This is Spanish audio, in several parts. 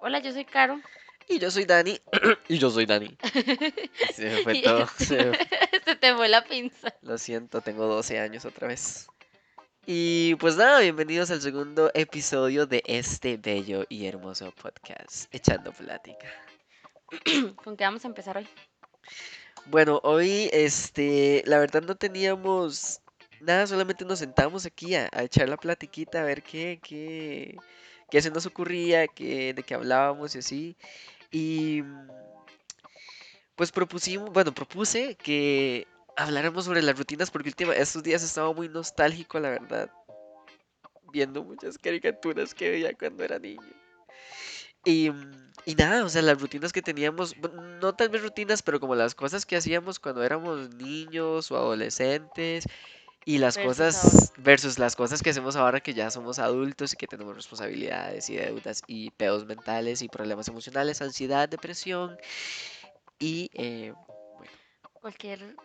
Hola, yo soy Caro. Y yo soy Dani. y yo soy Dani. Se me fue Y todo. se me- Se te fue la pinza. Lo siento, tengo 12 años otra vez. Y pues nada, bienvenidos al segundo episodio de este bello y hermoso podcast, Echando Plática. ¿Con qué vamos a empezar hoy? Bueno, hoy, este, la verdad no teníamos nada, solamente nos sentamos aquí a, a echar la platiquita, a ver qué, qué, qué se nos ocurría, qué, de qué hablábamos y así. Y pues propusimos, bueno, propuse que habláramos sobre las rutinas porque última, estos días estaba muy nostálgico, la verdad, viendo muchas caricaturas que veía cuando era niño. Y, y nada, o sea, las rutinas que teníamos, no tal vez rutinas, pero como las cosas que hacíamos cuando éramos niños o adolescentes y las Versus ahora. cosas versus las cosas que hacemos ahora que ya somos adultos y que tenemos responsabilidades y deudas y pedos mentales y problemas emocionales, ansiedad, depresión y eh, bueno, Cualquier,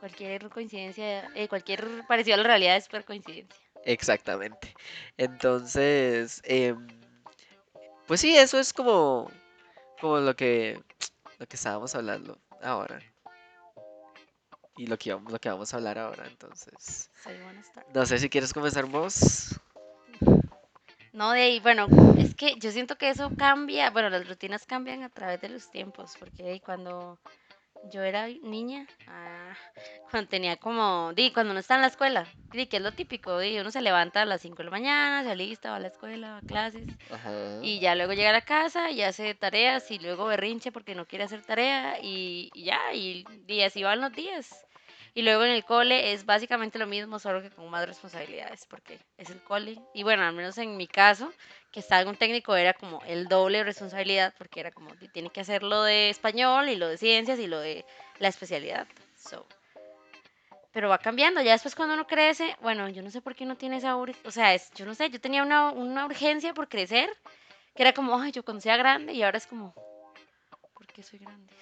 cualquier coincidencia, eh, cualquier parecido a la realidad es por coincidencia. exactamente. Entonces, em, pues sí, eso es como, como lo que, lo que estábamos hablando ahora. Y lo que, íbamos- lo que vamos a hablar ahora, entonces. Soy buenas tardes. No sé si quieres comenzar vos. No, de ahí, bueno, es que yo siento que eso cambia, bueno, las rutinas cambian a través de los tiempos, porque de ahí cuando yo era niña, ah, cuando tenía como, di, cuando uno está en la escuela, di, que es lo típico, di, uno se levanta a las 5 de la mañana, se alista, va a la escuela, va a clases, Ajá. y ya luego llega a la casa y hace tareas y luego berrinche porque no quiere hacer tarea y, y ya, y, y así van los días. Y luego en el cole es básicamente lo mismo, solo que con más responsabilidades, porque es el cole. Y bueno, al menos en mi caso, que estaba un técnico, era como el doble responsabilidad, porque era como, ti- tiene que hacer lo de español y lo de ciencias y lo de la especialidad. So, pero va cambiando, ya después cuando uno crece, bueno, yo no sé por qué no tiene esa, ur- o sea, es, yo no sé, yo tenía una, una urgencia por crecer, que era como, ay, yo cuando sea grande, y ahora es como, ¿por qué soy grande?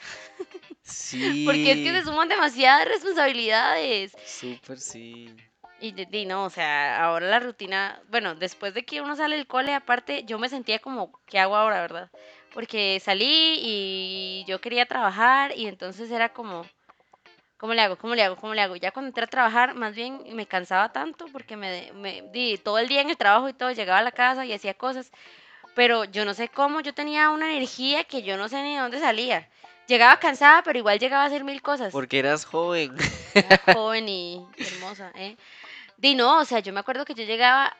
Sí. Porque es que se suman demasiadas responsabilidades. Súper sí. Y, de no, o sea, ahora la rutina, bueno, después de que uno sale del cole, aparte, yo me sentía como, ¿qué hago ahora, verdad? Porque salí y yo quería trabajar y entonces era como, ¿cómo le hago? ¿Cómo le hago? ¿Cómo le hago? Ya cuando entré a trabajar, más bien me cansaba tanto porque me, me di todo el día en el trabajo y todo, llegaba a la casa y hacía cosas, pero yo no sé cómo, yo tenía una energía que yo no sé ni de dónde salía. Llegaba cansada, pero igual llegaba a hacer mil cosas. Porque eras joven. Era joven y hermosa, ¿eh? Di no, o sea, yo me acuerdo que yo llegaba,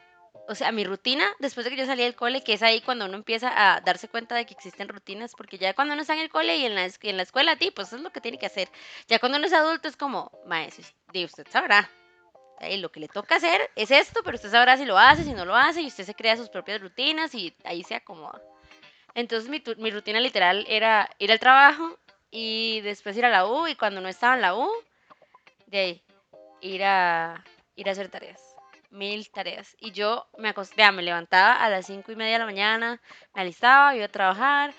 o sea, mi rutina, después de que yo salí del cole, que es ahí cuando uno empieza a darse cuenta de que existen rutinas, porque ya cuando uno está en el cole y en la, en la escuela, ti, pues eso es lo que tiene que hacer. Ya cuando uno es adulto es como, maestro, di usted sabrá. Ahí lo que le toca hacer es esto, pero usted sabrá si lo hace, si no lo hace, y usted se crea sus propias rutinas y ahí se acomoda. Entonces mi, mi rutina literal era ir al trabajo y después ir a la U, y cuando no estaba en la U, de ahí, ir a, hacer tareas. Mil tareas. Y yo me acosté, me levantaba a las cinco y media de la mañana, me alistaba, iba a trabajar.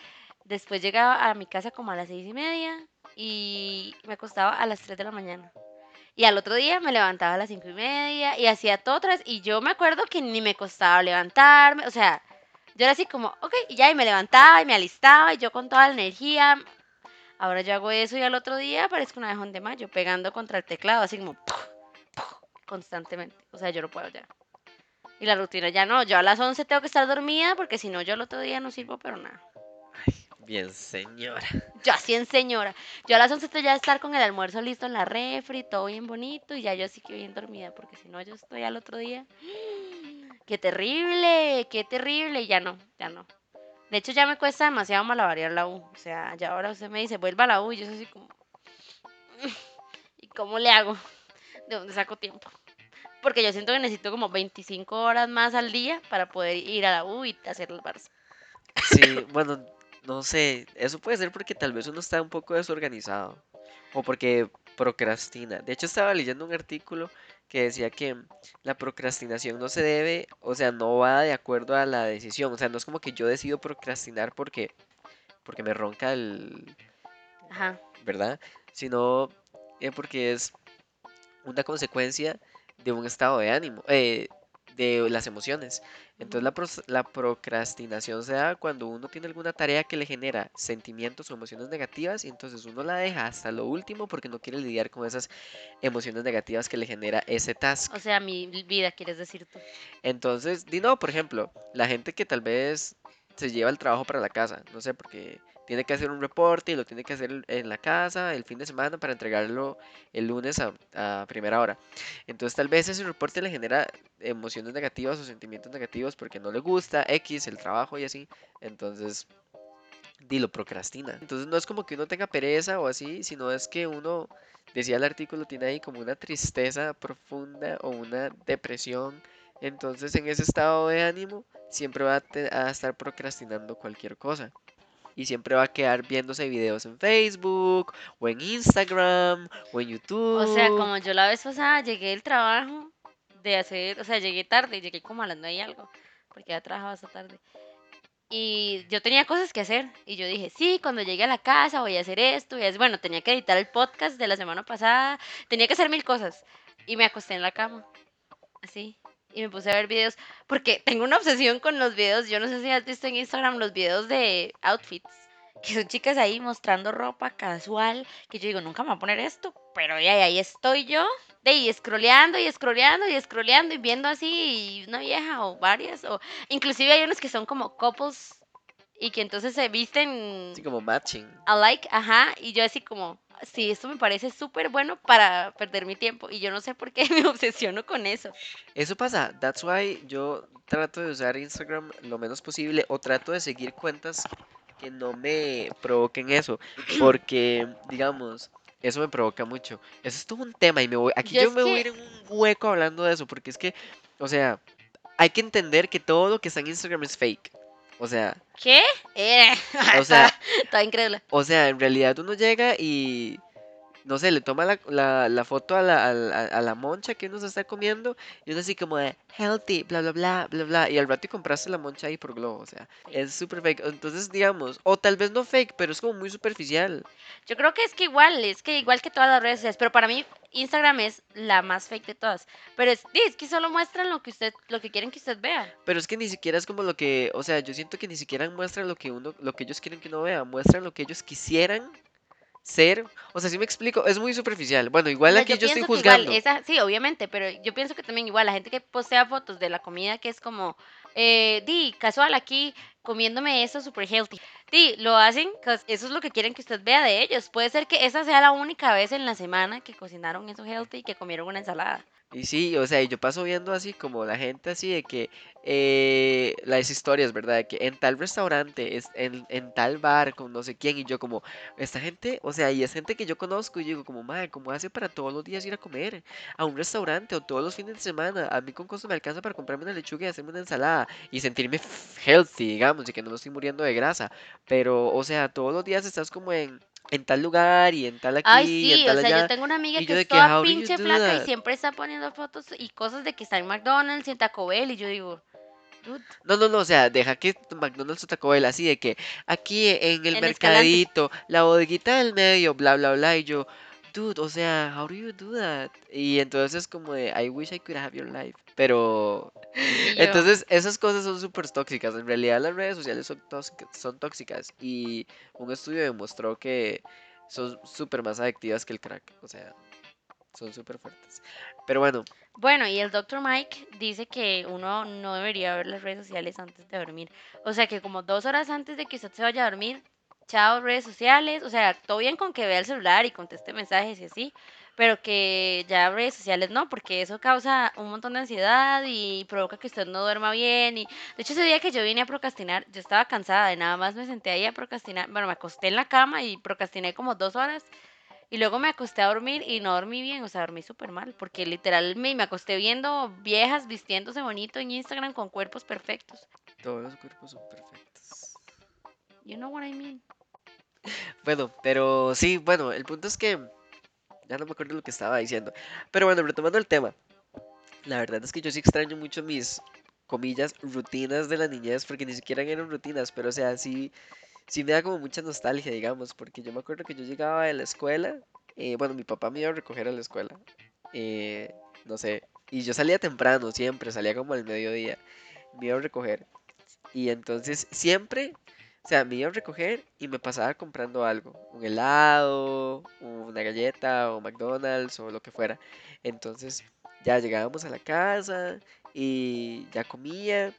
Después llegaba a mi casa como a las seis y media y me acostaba a las 3 de la mañana. Y al otro día me levantaba a las cinco y media y hacía todo otra. Y yo me acuerdo que ni me costaba levantarme. O sea, yo era así como, ok, y ya, y me levantaba y me alistaba y yo con toda la energía. Ahora yo hago eso y al otro día parezco una abejón de mayo pegando contra el teclado, así como constantemente. O sea, yo no puedo ya. Y la rutina ya no. Yo a las 11 tengo que estar dormida porque si no, yo el otro día no sirvo, pero nada. Bien, señora. Yo así en señora. Yo a las 11 estoy ya estar con el almuerzo listo en la refri, todo bien bonito, y ya yo así que bien dormida, porque si no, yo estoy al otro día. ¡Qué terrible! ¡Qué terrible! Y ya no, ya no. De hecho, ya me cuesta demasiado malabarear la U. O sea, ya ahora usted me dice, vuelva a la U, y yo soy así como. ¿Y cómo le hago? ¿De dónde saco tiempo? Porque yo siento que necesito como 25 horas más al día para poder ir a la U y hacer el Barça. Sí, bueno, no sé. Eso puede ser porque tal vez uno está un poco desorganizado. O porque procrastina. De hecho, estaba leyendo un artículo que decía que la procrastinación no se debe, o sea, no va de acuerdo a la decisión. O sea, no es como que yo decido procrastinar porque, porque me ronca el, Ajá. ¿verdad? Sino eh, porque es una consecuencia de un estado de ánimo, eh, de las emociones. Entonces la, la procrastinación se da cuando uno tiene alguna tarea que le genera sentimientos o emociones negativas y entonces uno la deja hasta lo último porque no quiere lidiar con esas emociones negativas que le genera ese task. O sea, mi vida, quieres decir tú. Entonces, di no, por ejemplo, la gente que tal vez se lleva el trabajo para la casa, no sé, porque tiene que hacer un reporte y lo tiene que hacer en la casa el fin de semana para entregarlo el lunes a, primera hora. Entonces, tal vez ese reporte le genera emociones negativas o sentimientos negativos porque no le gusta X, el trabajo y así. Entonces, di lo procrastina. Entonces, no es como que uno tenga pereza o así, sino es que uno, decía el artículo, tiene ahí como una tristeza profunda o una depresión. Entonces, en ese estado de ánimo, siempre va a, a estar procrastinando cualquier cosa. Y siempre va a quedar viéndose videos en Facebook, o en Instagram, o en O sea, YouTube. como yo la vez pasada llegué del trabajo de hacer, o sea, llegué tarde, llegué como a las nueve y algo, porque ya trabajaba hasta tarde. Y yo tenía cosas que hacer. Y yo dije, sí, cuando llegue a la casa voy a hacer esto. Y es bueno, tenía que editar el podcast de la semana pasada. Tenía que hacer mil cosas. Y me acosté en la cama. Así. Y me puse a ver videos. Porque tengo una obsesión con los videos. Yo no sé si has visto en Instagram los videos de outfits. Que son chicas ahí mostrando ropa casual. Que yo digo, nunca me voy a poner esto. Pero ya, ahí estoy yo. De ahí, scrolleando y scrolleando y scrolleando y viendo así una vieja o varias. O inclusive hay unos que son como couples y que entonces se visten Así como matching. alike, ajá, y yo así como, sí, esto me parece súper bueno para perder mi tiempo y yo no sé por qué me obsesiono con eso. Eso pasa, that's why yo trato de usar Instagram lo menos posible o trato de seguir cuentas que no me provoquen eso, porque digamos, eso me provoca mucho. Eso es todo un tema y me voy, aquí Yo yo me voy a que, ir en un hueco hablando de eso, porque es que, o sea, hay que entender que todo lo que está en Instagram es fake. O sea, ¿qué? Eh, o sea, está, está increíble. o sea, en realidad uno llega y no sé, le toma la, la- la foto a la, a a la moncha que uno se está comiendo y uno así como de healthy, bla, bla, bla, bla, bla. Y al rato y compraste la moncha ahí por Globo, o sea, es súper fake. Entonces, digamos, o tal vez no fake, pero es como muy superficial. Yo creo que es que igual, es que igual que todas las redes sociales, pero para mí Instagram es la más fake de todas. Pero es, es que solo muestran lo que usted, lo que quieren que usted vea. Pero es que ni siquiera es como lo que, o sea, yo siento que ni siquiera muestran lo que uno, lo que ellos quieren que uno vea, muestran lo que ellos quisieran ser. O sea, si me explico, es muy superficial. Bueno, igual aquí yo yo estoy que igual, juzgando. esa, sí, obviamente, pero yo pienso que también igual la gente que postea fotos de la comida que es como, eh, di, casual aquí, comiéndome eso super healthy. Di, lo hacen, eso es lo que quieren que usted vea de ellos. Puede ser que esa sea la única vez en la semana que cocinaron eso healthy y que comieron una ensalada. Y sí, o sea, yo paso viendo así como la gente así de que eh, las historias, ¿verdad? De que en tal restaurante, es, en, en tal bar, con no sé quién, y yo como, esta gente, o sea, y es gente que yo conozco, y digo como, madre, ¿cómo hace para todos los días ir a comer a un restaurante o todos los fines de semana? A mí con costo me alcanza para comprarme una lechuga y hacerme una ensalada y sentirme healthy, digamos, y que no me estoy muriendo de grasa. Pero, o sea, todos los días estás como en, en tal lugar y en tal Ay, aquí y en sí, o tal sea, yo allá, tengo una amiga y que yo es toda pinche flaca y siempre está poniendo fotos y cosas de que está en McDonald's y en Taco Bell y yo digo, dude, No, no, no, o sea, deja que McDonald's o Taco Bell así de que aquí en el en Escalante. mercadito, la bodeguita del medio, bla, bla, bla, y yo, dude, o sea, how do you do that? Y entonces es como de, I wish I could have your life. Pero, entonces esas cosas son súper tóxicas. En realidad las redes sociales son tóxicas, son tóxicas y un estudio demostró que son súper más adictivas que el crack, o sea, son súper fuertes. Pero bueno, Bueno, y el doctor Mike dice que uno no debería ver las redes sociales antes de dormir. O sea, que como dos horas antes de que usted se vaya a dormir, chao redes sociales. O sea, todo bien con que vea el celular y conteste mensajes y así, pero que ya redes sociales no, porque eso causa un montón de ansiedad y provoca que usted no duerma bien. Y de hecho, ese día que yo vine a procrastinar, yo estaba cansada y nada más me senté ahí a procrastinar. Bueno, me acosté en la cama y procrastiné como dos horas. Y luego me acosté a dormir y no dormí bien, o sea, dormí súper mal, porque literal me, me acosté viendo viejas vistiéndose bonito en Instagram con cuerpos perfectos. todos los cuerpos son perfectos. You know what I mean? Bueno, pero sí, bueno, el punto es que ya no me acuerdo lo que estaba diciendo. Pero bueno, retomando el tema, la verdad es que yo sí extraño mucho mis, comillas, rutinas de la niñez, porque ni siquiera eran rutinas, pero o sea, sí, sí me da como mucha nostalgia, digamos, porque yo me acuerdo que yo llegaba de la escuela, eh, bueno, mi papá me iba a recoger a la escuela, eh, no sé, Y yo salía temprano, siempre, salía como al mediodía. Me iba a recoger. Y entonces siempre, o sea, me iba a recoger y me pasaba comprando algo. Un helado, una galleta o McDonald's o lo que fuera. Entonces ya llegábamos a la casa y ya comía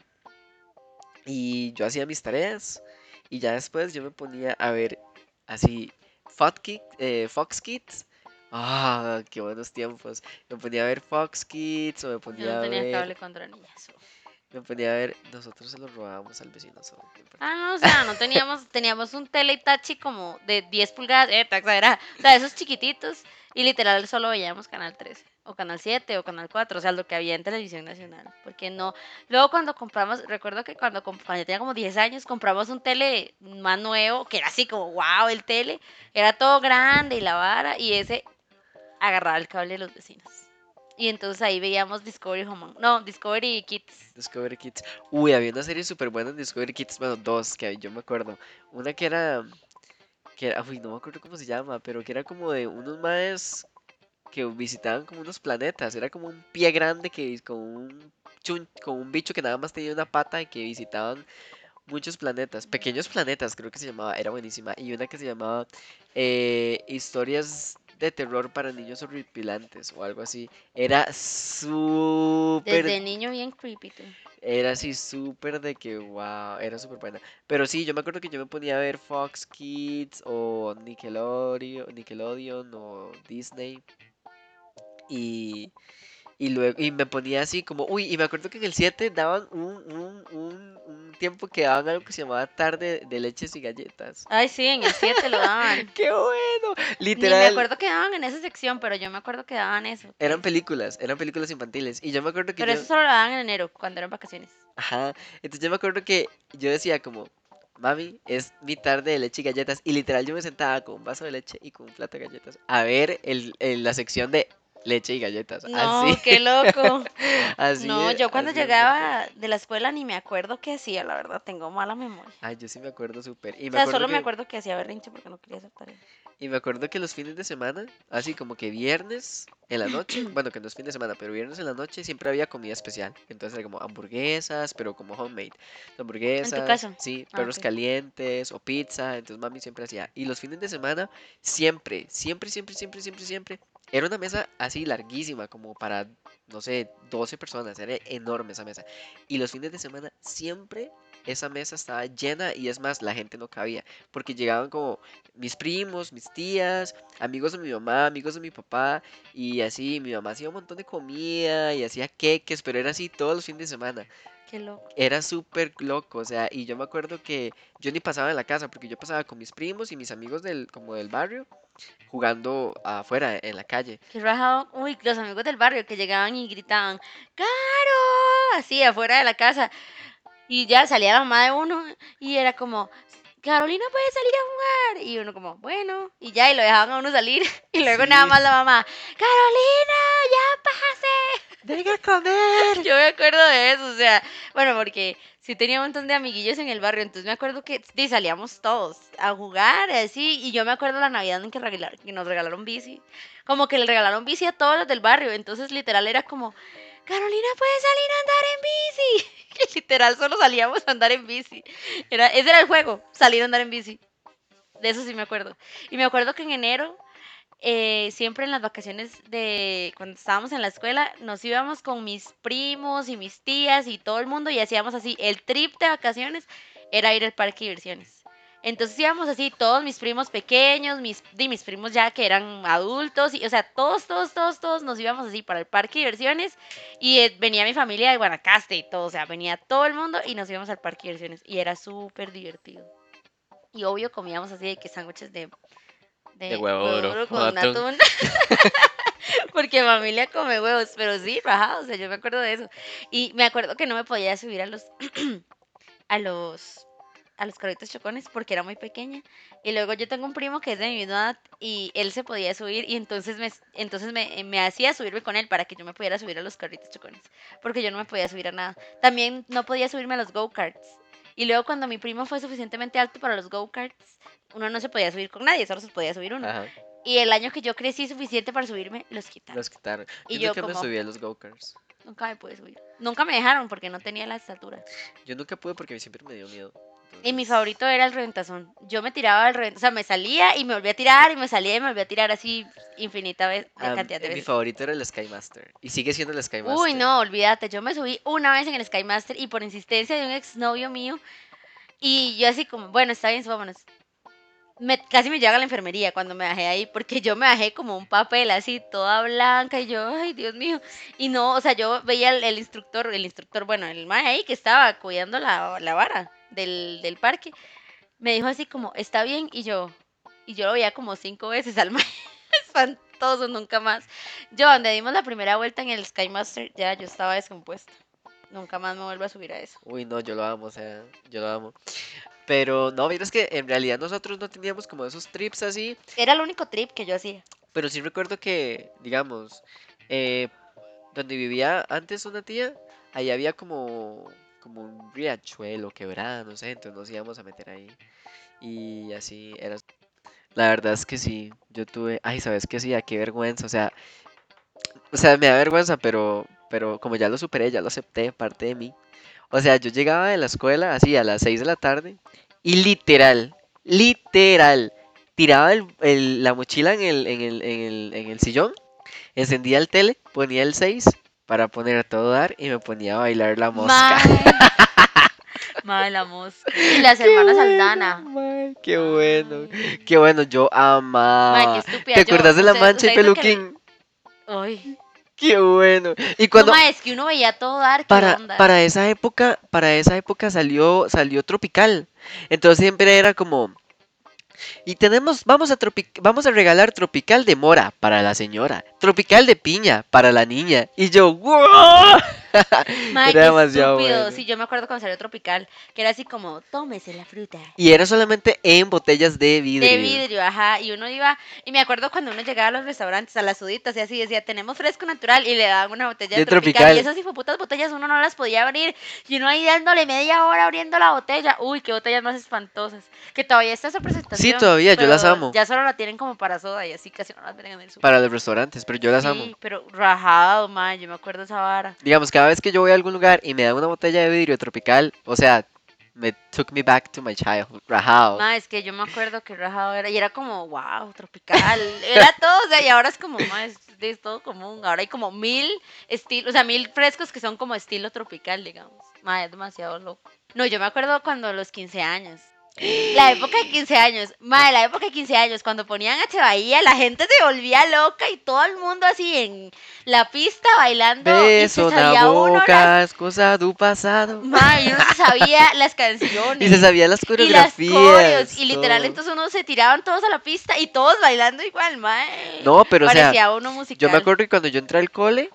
y yo hacía mis tareas y ya después yo me ponía a ver así Fox Kids, eh, Fox Kids. Ah, qué buenos tiempos. Me ponía a ver Fox Kids o me Yo ponía no a tenía ver, cable contra niñas. Me ponía a ver, nosotros se lo robábamos al vecino solo. Ah, no, o sea, no teníamos, teníamos un tele Itachi como de 10 pulgadas, eh, exagerada. O sea, esos chiquititos. Y literal solo veíamos Canal 13, o Canal 7, o Canal 4, o sea, lo que había en televisión nacional. Porque no. Luego cuando compramos, recuerdo que cuando, cuando yo tenía como 10 años, compramos un tele más nuevo, que era así como, wow, el tele. Era todo grande y la vara, y ese agarraba el cable de los vecinos. Y entonces ahí veíamos Discovery Home. No, Discovery Kids. Discovery Kids. Uy, había una serie súper buena en Discovery Kids, bueno, dos que yo me acuerdo. Una que era, que era, uy, no me acuerdo cómo se llama, pero que era como de unos maes que visitaban como unos planetas. Era como un pie grande que con un chun- con un bicho que nada más tenía una pata y que visitaban muchos planetas, pequeños planetas creo que se llamaba, era buenísima. Y una que se llamaba eh, Historias de terror para niños horripilantes o algo así. Era súper Desde niño bien creepy, tú. era así súper de que, wow, era súper buena. Pero sí, yo me acuerdo que yo me ponía a ver Fox Kids o Nickelodeon, Nickelodeon o Disney. Y, y luego, y me ponía así como, uy, y me acuerdo que en el 7 daban un, un, un, un tiempo que daban algo que se llamaba tarde de leches y galletas. Ay, sí, en el 7 lo daban. ¡Qué bueno! Ni me Literal, acuerdo que daban en esa sección, pero yo me acuerdo que daban eso. eran películas, eran películas infantiles. Y yo me acuerdo que Pero yo... eso solo lo daban en enero, cuando eran vacaciones. Ajá. Entonces yo me acuerdo que yo decía como, mami, es mi tarde de leche y galletas. Y literal yo me sentaba con un vaso de leche y con un plato de galletas a ver el, el- la sección de leche y galletas. No, así, qué loco. así. No, yo cuando llegaba de la escuela ni me acuerdo qué hacía, la verdad, tengo mala memoria. Ay, yo sí me acuerdo súper. O sea, solo me acuerdo que hacía berrinche porque no quería hacer tarea. Y me acuerdo que los fines de semana, así como que viernes en la noche, bueno, que no es fin de semana, pero viernes en la noche siempre había comida especial. Entonces era como hamburguesas, pero como homemade. Hamburguesas, casa? sí, Ah, perros calientes o pizza. Entonces mami siempre hacía. Y los fines de semana, siempre, siempre, siempre, siempre, siempre, siempre. Era una mesa así larguísima, como para, no sé, 12 personas. Era enorme esa mesa. Y los fines de semana siempre esa mesa estaba llena y es más, la gente no cabía. Porque llegaban como mis primos, mis tías, amigos de mi mamá, amigos de mi papá, y así, mi mamá hacía un montón de comida y hacía queques, pero era así todos los fines de semana. Qué loco. Era súper loco, o sea, y yo me acuerdo que yo ni pasaba en la casa, porque yo pasaba con mis primos y mis amigos del, como del barrio, jugando afuera, en la calle. Qué rajado. Uy, los amigos del barrio que llegaban y gritaban, ¡Caro! Así, afuera de la casa. Y ya salía la mamá de uno y era como, Carolina puede salir a jugar. Y uno como, bueno. Y ya, y lo dejaban a uno salir. Y luego nada más la mamá, Carolina, ya pase. ¡Venga a comer! Yo me acuerdo de eso, o sea, bueno, porque sí tenía un montón de amiguillos en el barrio, entonces me acuerdo que sí, salíamos todos a jugar, así, y yo me acuerdo la Navidad en que, que nos regalaron bici, como que le regalaron bici a todos los del barrio, entonces literal era como, Carolina puede salir a andar en bici, y literal solo salíamos a andar en bici, era, ese era el juego, salir a andar en bici, de eso sí me acuerdo, y me acuerdo que en enero eh, siempre en las vacaciones de cuando estábamos en la escuela, nos íbamos con mis primos y mis tías y todo el mundo y hacíamos así, el trip de vacaciones era ir al parque de diversiones. Entonces íbamos así, todos mis primos pequeños, mis, y mis primos ya que eran adultos, y, o sea, todos, todos, todos, todos nos íbamos así para el parque de diversiones y eh, venía mi familia de Guanacaste y todo, o sea, venía todo el mundo y nos íbamos al parque de diversiones y era súper divertido. Y obvio comíamos así de que sándwiches de, De huevo duro, con con atún. atún. Porque familia come huevos, pero sí, rajado, o sea, yo me acuerdo de eso. Y me acuerdo que no me podía subir a los a los a los carritos chocones porque era muy pequeña. Y luego yo tengo un primo que es de mi misma edad y él se podía subir y entonces me entonces me, me hacía subirme con él para que yo me pudiera subir a los carritos chocones, porque yo no me podía subir a nada. También no podía subirme a los go-karts. Y luego cuando mi primo fue suficientemente alto para los go-karts, uno no se podía subir con nadie, solo se podía subir uno. Ajá, Y el año que yo crecí suficiente para subirme, los quitaron. los quitaron. Y yo yo nunca me como- subí a los go-karts. Nunca me pude subir. Nunca me dejaron porque no tenía la estatura. Yo nunca pude porque siempre me dio miedo. Y mi entonces- favorito era el reventazón. Yo me tiraba del reventazón. O sea, me salía y me volvía a tirar y me salía y me volvía a tirar así infinita vez, Ah, cantidad de mi veces. favorito era el Sky Master. Y sigue siendo el Sky Master. Uy, no, olvídate. Yo me subí una vez en el Sky Master y por insistencia de un exnovio mío. Y yo así como, bueno, está bien, vámonos. Me, casi me llega a la enfermería cuando me bajé ahí, porque yo me bajé como un papel así, toda blanca, y yo, ay, Dios mío. Y no, o sea, yo veía el, instructor, el instructor, bueno, el mae ahí que estaba cuidando la, la vara del, del parque, me dijo así como, está bien, y yo, y yo lo veía como cinco veces al mae, espantoso, nunca más. Yo, donde dimos la primera vuelta en el Sky Master, ya yo estaba descompuesta. Nunca más me vuelvo a subir a eso. Uy, no, yo lo amo, o sea, yo lo amo. Pero no, mira, es que en realidad nosotros no teníamos como esos trips así. Era el único trip que yo hacía. Pero sí recuerdo que, digamos, eh, donde vivía antes una tía, ahí había como, como un riachuelo, quebrada, no sé, entonces nos íbamos a meter ahí. Y así era. La verdad es que sí, yo tuve, ay, ¿sabes qué? Sí, qué vergüenza, o sea, o sea, me da vergüenza, pero, pero como ya lo superé, ya lo acepté, parte de mí. O sea, yo llegaba de la escuela así a las 6 de la tarde y literal, literal, tiraba el- el- la mochila en el, en, el, en, el, en el sillón, encendía el tele, ponía el 6 para poner a todo dar y me ponía a bailar la mosca. Mae, la mosca. Y las hermanas Aldana. Mae, qué bueno, qué bueno, yo amaba. Qué estúpida. ¿Te yo. acuerdas de la mancha y peluquín? Ay. Qué bueno. Y Cuando... cuando es que uno veía todo dar. ¿qué para, onda? para esa época, para esa época salió, salió Tropical. Entonces siempre era como y tenemos, vamos a vamos a regalar Tropical de mora para la señora, Tropical de piña para la niña. Y yo, ¡wow! Mae, era demasiado estúpido. bueno. Sí, yo me acuerdo cuando salió Tropical, que era así como, tómese la fruta. Y era solamente en botellas de vidrio. De vidrio, ajá. Y uno iba, y me acuerdo cuando uno llegaba a los restaurantes, a las suditas, y así decía, tenemos fresco natural, y le daban una botella de, tropical. Tropical. Y esas hijoputas botellas uno no las podía abrir. Y uno ahí dándole media hora abriendo la botella. Uy, qué botellas más espantosas. Que todavía está esa presentación. Sí, todavía, yo las amo. Ya solo la tienen como para soda y así casi no las ven en el super. Para los restaurantes, pero yo las sí, amo. pero rajado, man, yo me acuerdo esa vara. Digamos, cada vez que yo voy a algún lugar y me dan una botella de vidrio tropical, o sea, me took me back to my childhood. Rajao. Ma, es que yo me acuerdo que rajado era, y era como, wow, tropical, era todo, o sea, y ahora es como, ma, es, es todo común, ahora hay como mil estilos, o sea, mil frescos que son como estilo tropical, digamos, ma, es demasiado loco. No, yo me acuerdo cuando los 15 años, la época de 15 años, ma, la época de 15 años, cuando ponían H Bahía, la gente se volvía loca y todo el mundo así en la pista bailando, Beso y se sabía uno las, boca, es cosa do pasado. ma, y uno se sabía las canciones. Y se sabían las Y las coreografías. coreos, y literal todo. entonces uno se tiraban todos a la pista y todos bailando igual, mae. No, pero o sea, Parecía uno musical. yo me acuerdo que cuando yo entré al cole,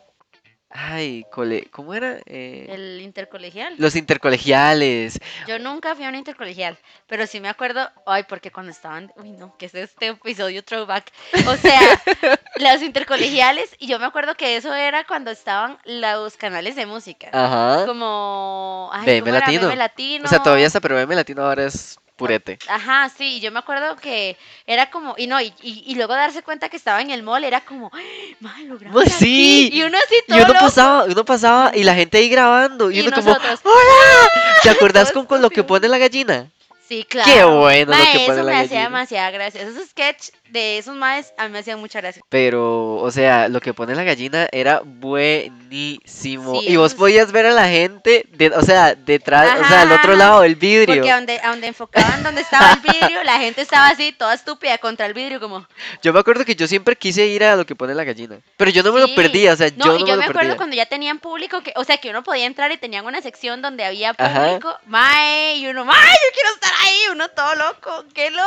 ay, cole, ¿cómo era? Eh, El intercolegial. Los intercolegiales. Yo nunca fui a un intercolegial, pero sí me acuerdo, ay, porque cuando estaban, uy no, que es este episodio throwback. O sea, los intercolegiales, y yo me acuerdo que eso era cuando estaban los canales de música. Ajá. Como, ay. Latino. BM Latino. O sea, todavía está, pero BM Latino ahora es purete. Ajá, sí, y yo me acuerdo que era como, y no, y, y, y luego darse cuenta que estaba en el mall, era como, ¡ay, lo Pues sí, aquí", Y uno así Y todo uno loco. pasaba, uno pasaba y la gente ahí grabando. Y, Y uno como, ¡Hola! ¿Te acordás con, con lo que pone la gallina? Sí, claro. Qué bueno lo Mae, que pone eso la me hacía gallina. demasiada gracia. Esos sketch de esos maes a mí me hacían mucha gracia. Pero, o sea, lo que pone la gallina era buenísimo. Sí, y vos es- podías ver a la gente, de, o sea, detrás, o sea, al Ajá, otro ajá. lado del vidrio. Porque a donde, a donde enfocaban donde estaba el vidrio, la gente estaba así, toda estúpida contra el vidrio, como. Yo me acuerdo que yo siempre quise ir a lo que pone la gallina. Pero yo no me lo Sí. perdía, o sea, No, yo y no yo me me lo acuerdo perdía. cuando ya tenían público, que, o sea, que uno podía entrar y tenían una sección donde había Ajá. público. Mae, y uno, mae, yo quiero estar ahí, uno todo loco, qué loco.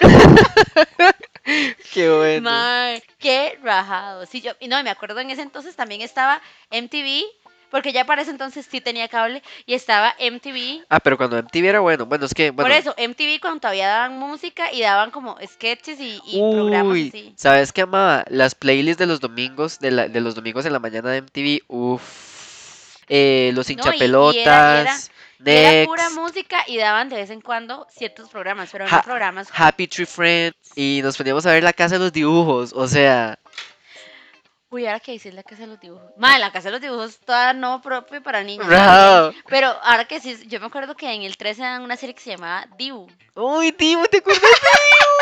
Qué bueno. Mae, qué rajado. Sí, yo, y no, me acuerdo en ese entonces también estaba MTV, porque ya para ese entonces sí tenía cable, y estaba MTV. Ah, pero cuando MTV era bueno. Bueno, es que, bueno. Por eso, MTV cuando todavía daban música y daban como sketches y, y programas así. ¿sabes qué amaba? Las playlists de los domingos, de, la- de los domingos en la mañana de MTV, uff. Eh, los y- y era- hinchapelotas, Y era pura música y daban de vez en cuando ciertos programas, pero Ja- no programas. Happy Tree Friends, y nos poníamos a ver la casa de los dibujos, o sea, Uy, ahora que dices la casa de los dibujos. Madre, la casa de los dibujos toda no propia para niños. Pero ahora que sí, yo me acuerdo que en el 13 dan una serie que se llamaba Dibu. Uy, Dibu, ¿te acuerdas de Dibu?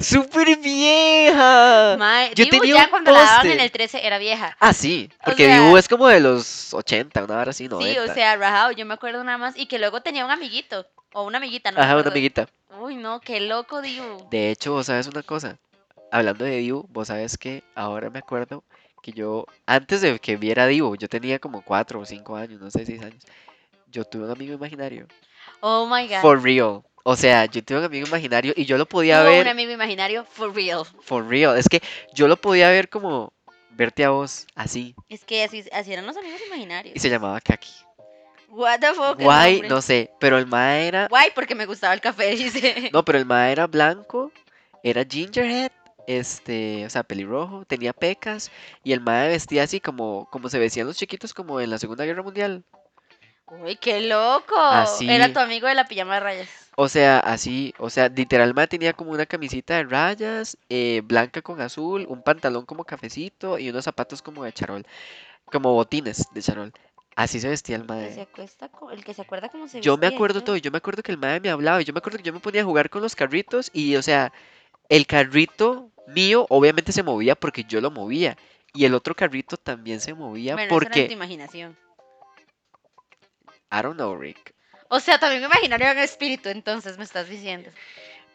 ¡Súper vieja! Mae, Yo Dibu tenía ya un cuando la daban en el 13 era vieja. Ah, sí, O porque sea- Dibu es como de los 80, una hora así, 90. Sí, o sea, rajado, yo me acuerdo nada más. Y que luego tenía un amiguito. O una amiguita, no Ajá, una amiguita. Uy, no, qué loco Dibu. De hecho, vos sabes una cosa. Hablando de Dibu, vos sabes que ahora me acuerdo que yo, antes de que viera Dibu, yo tenía como 4 o 5 años, no sé, 6 años. Yo tuve un amigo imaginario. Oh my god. For real. O sea, yo tuve un amigo imaginario y yo lo podía Tuvo ver un amigo imaginario, for real. for real. Es que yo lo podía ver como verte a vos así. Es que así, así eran los amigos imaginarios. Y se llamaba Kaki. What the fuck. Guay, no sé, pero el mae era. Guay, porque me gustaba el café, dice. No, pero el mae era blanco, era gingerhead, este, o sea, pelirrojo, tenía pecas y el mae vestía así como, como se vestían los chiquitos como en la Segunda Guerra Mundial. Uy, qué loco. Así. Era tu amigo de la pijama de rayas. O sea, así, o sea, literal mae tenía como una camisita de rayas, eh, blanca con azul, un pantalón como cafecito y unos zapatos como de charol, como botines de charol. Así se vestía el El que se acuesta, el que se acuerda cómo se Yo me vestía acuerdo todo, yo me acuerdo que el mae me hablaba, y yo me acuerdo que yo me ponía a jugar con los carritos y, o sea, el carrito mío obviamente se movía porque yo lo movía. Y el otro carrito también se movía Bueno, eso era en tu porque, imaginación. I don't know, Rick. O sea, también me imaginario un espíritu, entonces me estás diciendo.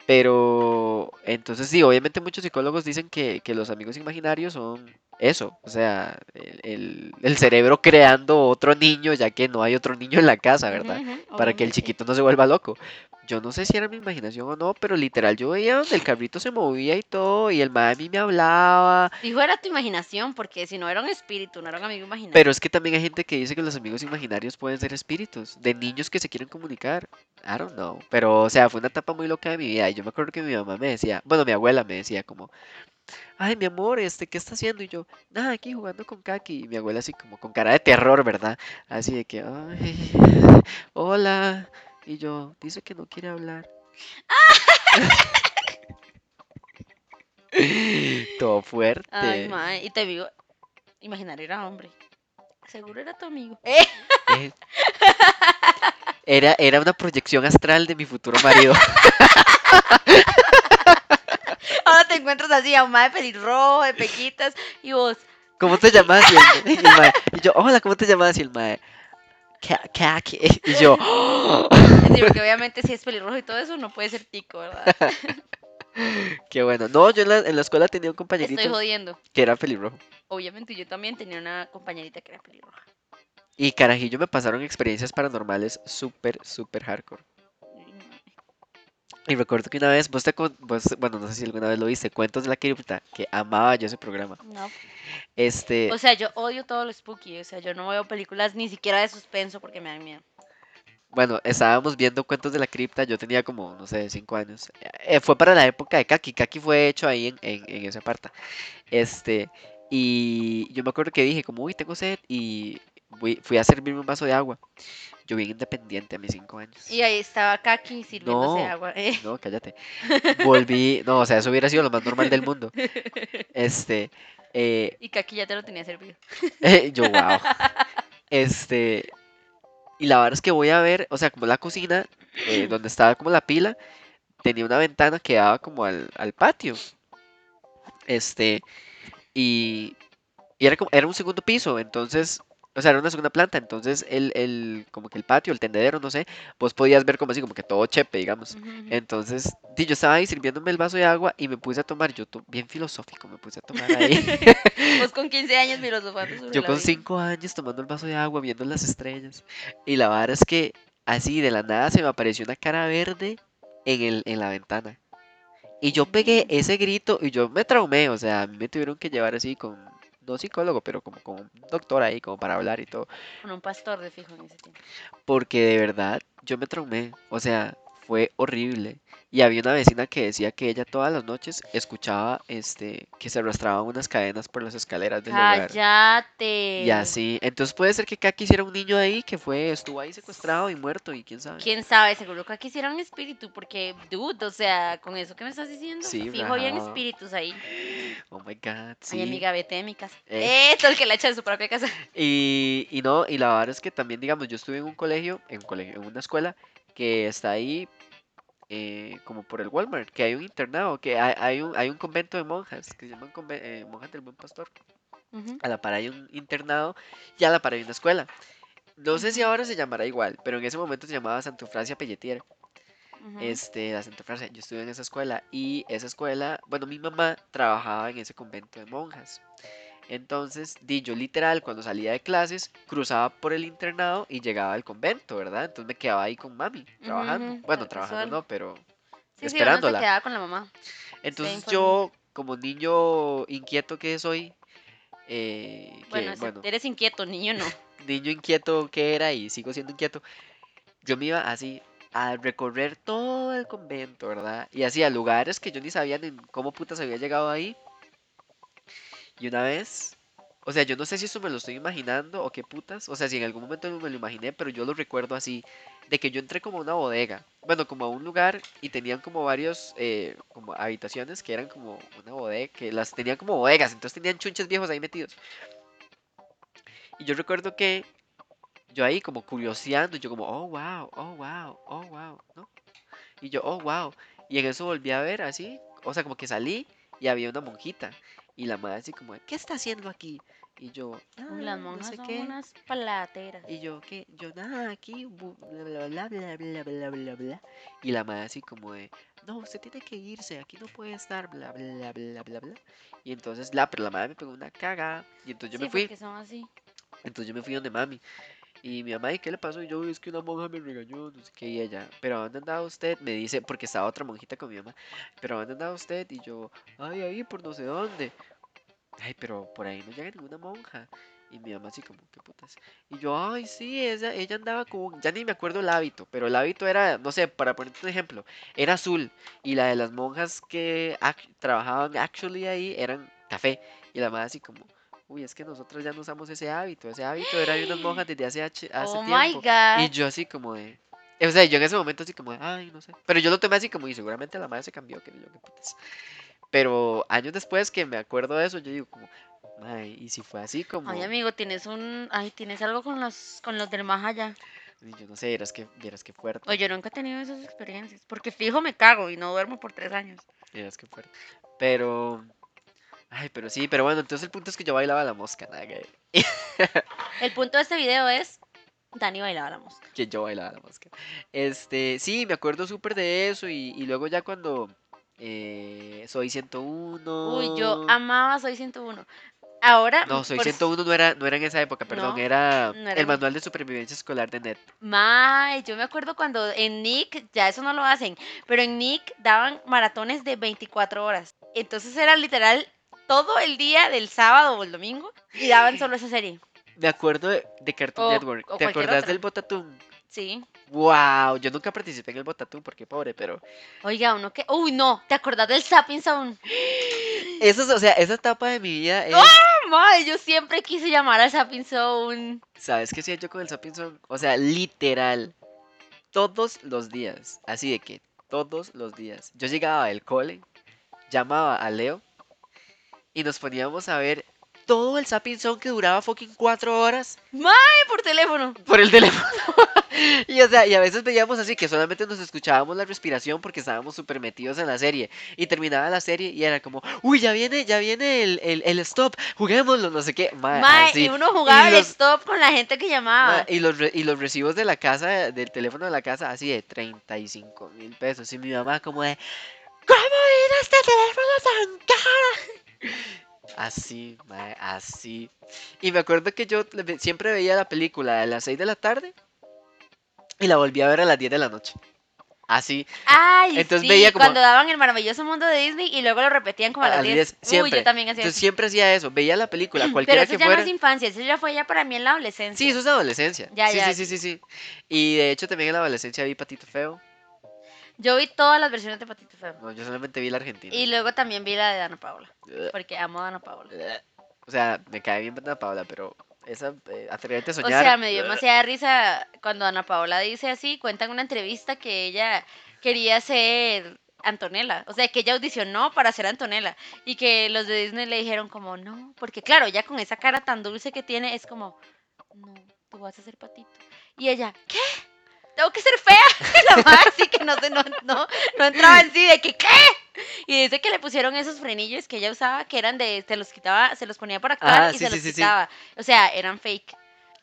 Pero, entonces sí, obviamente muchos psicólogos dicen que, que los amigos imaginarios son eso, o sea, el, el- el cerebro creando otro niño ya que no hay otro niño en la casa, ¿verdad? Para que el chiquito no se vuelva loco. Yo no sé si era mi imaginación o no, pero literal yo veía donde el carrito se movía y todo, y el mí me hablaba. Dijo era tu imaginación, porque si no era un espíritu, no era un amigo imaginario. Pero es que también hay gente que dice que los amigos imaginarios pueden ser espíritus, de niños que se quieren comunicar. I don't know. Pero, o sea, fue una etapa muy loca de mi vida. Y yo me acuerdo que mi mamá me decía, bueno, mi abuela me decía como, ay, mi amor, este, ¿qué está haciendo? Y yo, nada, aquí jugando con Kaki. Y mi abuela así como con cara de terror, ¿verdad? Así de que, ay, hola. Y yo, dice que no quiere hablar. Todo fuerte. Ay, mae. Y te digo, imaginario era hombre. Seguro era tu amigo. Eh, Eh, Era, era una proyección astral de mi futuro marido. Te encuentras así a un mae pelirrojo, de pequitas, y vos. ¿Cómo te llamas? Y, el- y el mae- y yo, hola, ¿cómo te llamas? Y el mae, "Ka- Kaki". Y yo, decir, porque obviamente si es pelirrojo y todo eso, no puede ser tico, ¿verdad? qué bueno. No, yo en la, en la escuela tenía un Estoy compañerito jodiendo. que era pelirrojo. Obviamente yo también tenía una compañerita que era pelirroja. Y carajillo me pasaron experiencias paranormales súper, súper hardcore. Y recuerdo que una vez, vos te, con- vos, bueno, no sé si alguna vez lo viste, Cuentos de la Cripta, que amaba yo ese programa. No. Este, O sea, yo odio todo lo spooky. O sea, yo no veo películas ni siquiera de suspenso porque me dan miedo. Bueno, estábamos viendo Cuentos de la Cripta, yo tenía como, no sé, cinco años. Eh, fue para la época de Kaki, Kaki fue hecho ahí en, en, en esa parte. Este, y yo me acuerdo que dije, como, uy, tengo sed, y fui, fui a servirme un vaso de agua. Yo bien independiente a mis cinco años. Y ahí estaba Kaki sirviéndose No. agua. eh. No, cállate. Volví, no, o sea, eso hubiera sido lo más normal del mundo. Este, eh, Y Kaki ya te lo tenía servido. yo, wow. Este, y la verdad es que voy a ver, o sea, como la cocina, eh, donde estaba como la pila, tenía una ventana que daba como al, al patio. Este, y, y era como, era un segundo piso, entonces, o sea, era una segunda planta, entonces el, el, como que el patio, el tendedero, no sé, vos podías ver como así, como que todo chepe, digamos. Ujú, ujú. Entonces, di, yo estaba ahí sirviéndome el vaso de agua y me puse a tomar, yo to- bien filosófico me puse a tomar ahí. Vos con 15 años filosofando sobre Yo la con vida. cinco años tomando el vaso de agua, viendo las estrellas. Y la verdad es que así de la nada se me apareció una cara verde en, el, en la ventana. Y yo pegué Mm. ese grito y yo me traumé, o sea, a mí me tuvieron que llevar así con, no psicólogo, pero como con un doctor ahí, como para hablar y todo. Con un pastor de fijo en ese tiempo. Porque de verdad yo me traumé, o sea, fue horrible. Y había una vecina que decía que ella todas las noches escuchaba este que se arrastraban unas cadenas por las escaleras del lugar. Cállate. Y así. Entonces puede ser que acá quisiera un niño ahí que fue, estuvo ahí secuestrado y muerto y quién sabe. Quién sabe, seguro que aquí hiciera un espíritu, porque, dude, o sea, con eso que me estás diciendo, Sí, fijo habían espíritus ahí. Oh my god, sí. Ay, amiga, vete de mi casa. Eh. Esto es el que la echa de su propia casa. Y, y no, y la verdad es que también, digamos, yo estuve en un colegio, en un colegio, en una escuela que está ahí eh, como por el Walmart, que hay un internado, que hay, hay un, hay un convento de monjas, que se llaman eh, monjas del buen pastor. Ujú. A la par hay un internado y a la par hay una escuela. No sé si ahora se llamará igual, pero en ese momento se llamaba Santa Eufrasia Pelletier. Este, la Santa Eufrasia, yo estuve en esa escuela y esa escuela, bueno, mi mamá trabajaba en ese convento de monjas. Entonces, di yo literal, cuando salía de clases, cruzaba por el internado y llegaba al convento, ¿verdad? Entonces me quedaba ahí con mami, trabajando. Bueno, trabajando no, pero Sí, sí, uno esperándola. se quedaba con la mamá. entonces yo, como niño inquieto que soy, eh, que, Bueno, eres inquieto, niño no. niño inquieto que era y sigo siendo inquieto, yo me iba así a recorrer todo el convento, ¿verdad? Y así a lugares que yo ni sabía ni cómo putas había llegado ahí. Y una vez, o sea, yo no sé si eso me lo estoy imaginando o qué putas, o sea, si en algún momento me lo imaginé, pero yo lo recuerdo así, de que yo entré como a una bodega, bueno, como a un lugar y tenían como varios, eh, como habitaciones que eran como una bodega, que las tenían como bodegas, entonces tenían chunches viejos ahí metidos. Y yo recuerdo que yo ahí como curioseando, yo como, oh, wow, oh, wow, oh, wow, ¿no? Y yo, oh, wow. Y en eso volví a ver así, o sea, como que salí y había una monjita. Y la madre así como, ¿qué está haciendo aquí? Y yo, las "Ah, no monjas sé son qué". unas palateras. Y yo, ¿qué? Yo, nada, aquí, bla, bla, bla, bla, bla, bla, bla, bla. Y la madre así como de, no, usted tiene que irse, aquí no puede estar, bla, bla, bla, bla, bla. Y entonces, la, pero la madre me pegó una caga. Y entonces yo sí, me fui. porque son así. Entonces yo me fui donde mami. Y mi mamá, ¿y qué le pasó? Y yo, es que una monja me regañó, no sé qué, y ella, ¿pero a dónde andaba usted? Me dice, porque estaba otra monjita con mi mamá, ¿pero a dónde andaba usted? Y yo, ay, ahí, por no sé dónde. Ay, pero por ahí no llega ninguna monja. Y mi mamá así como, ¿qué putas? Y yo, ay, sí, ella, ella andaba con, ya ni me acuerdo el hábito, pero el hábito era, no sé, para ponerte un ejemplo, era azul. Y la de las monjas que trabajaban actually ahí eran café. Y la madre así como, uy, es que nosotros ya no usamos ese hábito. Ese hábito era de unas monjas desde hace, hace Oh my tiempo. god. Y yo así como de... O sea, yo en ese momento así como de, ay, no sé. Pero yo lo tomé así como, y seguramente la madre se cambió, que yo, qué putas. Pero años después que me acuerdo de eso, yo digo como, ay, y si fue así como... Ay, amigo, tienes un. Ay, tienes algo con los, con los del más allá. y yo no sé, vieras que, vieras que fuerte. Oye, yo nunca he tenido esas experiencias. Porque fijo me cago y no duermo por tres años. Vieras que fuerte. Pero... Ay, pero sí, pero bueno, entonces el punto es que yo bailaba la mosca, nada que. El punto de este video es. Dani bailaba la mosca. que yo bailaba la mosca. Este, sí, me acuerdo súper de eso y, y luego ya cuando eh, Soy 101... Uy, yo amaba Soy 101. Ahora. No, Soy por- 101 no era, no era en esa época, perdón, No, era no era el manual de supervivencia escolar de NET. Mae, yo me acuerdo cuando en Nick, ya eso no lo hacen, pero en Nick daban maratones de 24 horas. Entonces era literal todo el día del sábado o el domingo y daban solo esa serie. Me acuerdo de, de Cartoon O- Network. o ¿Te acordás otra. del Botatún? Sí. Wow, yo nunca participé en el Botatún porque pobre, pero Oiga, uno que. Uy, no, ¿te acordás del Sapping Sound? eso es, o sea, esa etapa de mi vida es, Mae, yo siempre quise llamar al Sapping Sound. ¿sabes qué hacía yo con el Sapinson? O sea, literal, todos los días, así de que todos los días. Yo llegaba del cole, llamaba a Leo y nos poníamos a ver todo el Sapping Zone que duraba fucking cuatro horas Ay, por teléfono. por el teléfono. y o sea, y a veces veíamos así que solamente nos escuchábamos la respiración porque estábamos súper metidos en la serie. Y terminaba la serie y era como, uy, ya viene, ya viene el, el, el stop, juguémoslo, no sé qué. Ma, Mae, así. y uno jugaba el los- stop con la gente que Ma, llamaba. y, los re- y los recibos de la casa, del teléfono de la casa, así de 35 mil pesos. Y mi mamá como de, ¿cómo vino este teléfono tan caro? Así, ma, así. Y me acuerdo que yo siempre veía la película a las 6 de la tarde y la volví a ver a las 10 de la noche. Así, Ay, Entonces sí, veía como- cuando daban el maravilloso mundo de Disney y luego lo repetían como a A las las 10. 10, Uy, siempre. yo también hacía eso. siempre hacía eso, veía la película, Pero cualquiera eso que ya fuera. no es infancia, eso ya fue ya para mí en la adolescencia. Sí, eso es adolescencia. Ya, sí, ya. sí, sí, sí, sí. Y de hecho también en la adolescencia vi Patito Feo. Yo vi todas las versiones de Patito Feo. No, yo solamente vi la argentina. Y luego también vi la de Dana Paola. Ugh, Porque amo a Dana Paola. ugh. O sea, me cae bien Ana Paula, pero esa eh, atrévete a O soñar. sea, me dio ugh. demasiada risa cuando Ana Paola dice así, cuenta en una entrevista que ella quería ser Antonella, o sea, que ella audicionó para ser Antonella y que los de Disney le dijeron como, no, porque claro, ella con esa cara tan dulce que tiene es como, no, tú vas a ser patito. Y ella, ¿qué? Tengo que ser fea. La madre así que no, se, no, no, no entraba en sí de que, ¿qué? Y dice que le pusieron esos frenillos que ella usaba, que eran de, se los quitaba, se los ponía por actuar Ah, y sí, se sí, los sí, sí. quitaba. O sea, eran fake.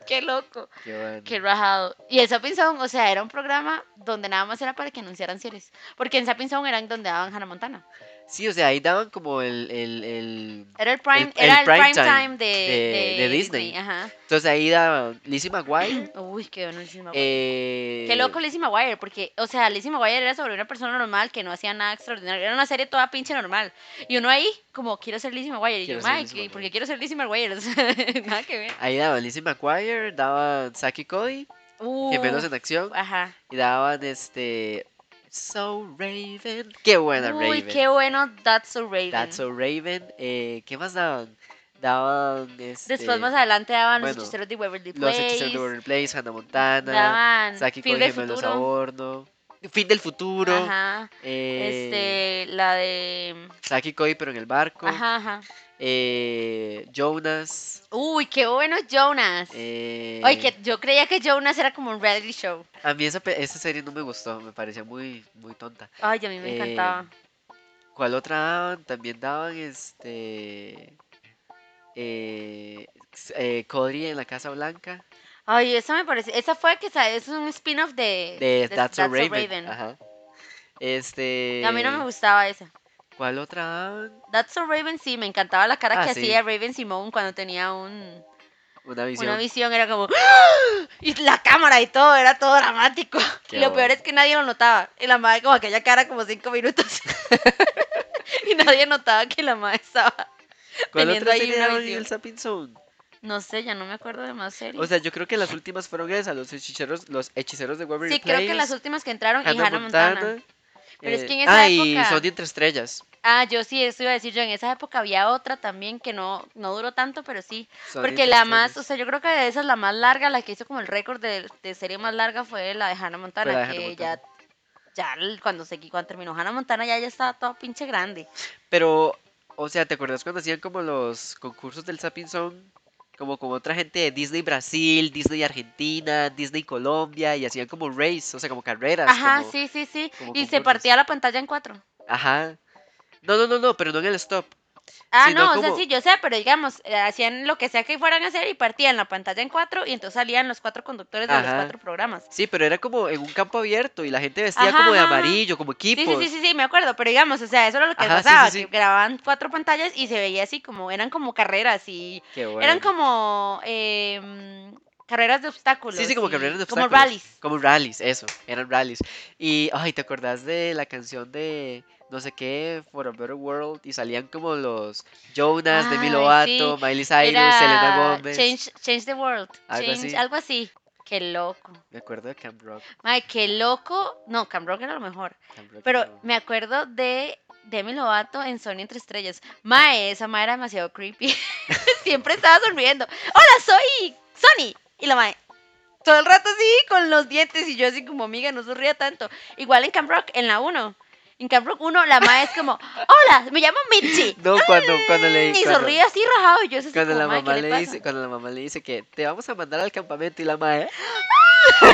Qué loco. Qué bueno. Qué rajado. Y el Zone, o sea, era un programa donde nada más era para que anunciaran series. Porque en Zapping Zone eran donde daban Hannah Montana. Sí, o sea, ahí daban como el, el, el- Era el prime, El- era prime prime time time de, de- de de Disney. Ajá. Entonces ahí daban Lizzie McGuire. Uy, qué bueno Lizzie McGuire. eh, Qué loco Lizzie McGuire, porque, o sea, Lizzie McGuire era sobre una persona normal que no hacía nada extraordinario. Era una serie toda pinche normal. Y uno ahí, como, quiero ser Lizzie McGuire. Y Quiero yo, Mike, McGuire". porque quiero ser Lizzie McGuire. Nada que ver. Ahí daban Lizzie McGuire, daban Saki Cody, Gemelos Uh, en Acción, Ajá. y daban este. So Raven. Qué buena Uy, Raven. qué bueno That's So Raven. That's So Raven. Eh, ¿Qué más daban? Daban. Este, Después más adelante daban bueno, los hechiceros de Waverly Los Place. hechiceros de Waverly Place, Hannah Montana, daban Saki Fin del Futuro. Bordo. Fin del futuro. Ajá. eh, Este, la de. Saki Cody, pero en el barco. Ajá, ajá. Eh, Jonas. Uy, qué bueno Jonas. eh, Oye, que yo creía que Jonas era como un reality show. A mí esa, serie no me gustó, me parecía muy, muy tonta. Ay, a mí me Eh, encantaba. ¿Cuál otra daban? También daban este. Eh, eh, Cody en la Casa Blanca. Ay, esa me parece. Esa fue que es un spin-off de, De That's, So So Raven. Ajá. Este. A mí no me gustaba esa. ¿Cuál otra? That's So Raven sí, me encantaba la cara Ah, que sí. hacía Raven Simone cuando tenía un, Una visión. una visión. Era como. ¡Ah! Y la cámara y todo, era todo dramático. Qué y lo peor es que nadie lo notaba. Y la madre como aquella cara como cinco minutos. y nadie notaba que la madre estaba. ¿Cuál teniendo otra ahí serie una visión. Zone? No sé, ya no me acuerdo de más series. O sea, yo creo que las últimas fueron esas, los hechiceros, los hechiceros de Waverly sí, Place. creo que las últimas que entraron y Hannah Hannah Montana. Montana. Pero es eh, que en esa ah, y época- entre estrellas. Ah, yo sí, eso iba a decir yo. En esa época había otra también que no, no duró tanto, pero sí. Porque la más, o sea, yo creo que de esas la más larga, la que hizo como el récord de, de serie más larga fue la de Hannah Montana, la de Hannah que Montana. ya, ya cuando se cuando terminó Hannah Montana ya, ya estaba todo pinche grande. Pero, o sea, ¿te acuerdas cuando hacían como los concursos del Zapping Zone? Como con otra gente de Disney Brasil, Disney Argentina, Disney Colombia, y hacían como race, o sea, como carreras. Ajá, como- sí, sí, sí. Y se partía la pantalla en cuatro. Ajá. No, no, no, no, pero no en el stop. Ah, no, o sea, sí, yo sé, pero digamos, eh, hacían lo que sea que fueran a hacer y partían la pantalla en cuatro y entonces salían los cuatro conductores de los cuatro programas. Sí, pero era como en un campo abierto y la gente vestía Ajá, como de amarillo, como Sí, equipos. sí, sí, sí, sí, me acuerdo, pero digamos, o sea, eso era lo que Ajá, sí, sí, pasaba, sí. que grababan cuatro pantallas y se veía así como, eran como carreras y Qué bueno. eran como em, carreras de obstáculos. Sí, sí, como carreras de Como obstáculos. rallies. Como rallies, eso, eran rallies. Y, ay, ¿te acordás de la canción de no sé qué, For a Better World? Y salían como los Jonas, Demi Lovato, sí, Miley Cyrus, Era Selena Gomez. Change, change the World. Algo change- así. algo así. Qué loco. Me acuerdo de Camp Rock. Ay, qué loco. No, Cam Rock era lo mejor. Camp Pero era- me acuerdo de Demi Lovato en Sony Entre Estrellas. Mae, esa mae era demasiado creepy. Siempre estaba sonriendo. Hola, soy Sony. Y la mae. Todo el rato así, con los dientes. Y yo así como, amiga, no sonría tanto. Igual en Camp Rock, en la 1. En Camp Rock 1, la mae es como, hola, me llamo Mitzi. No, cuando, cuando le Y cuando- sonríe así rajado. Y yo así Cuando como, la "Mae, mamá ¿qué le pasa?". dice, cuando la mamá le dice que te vamos a mandar al campamento y la madre,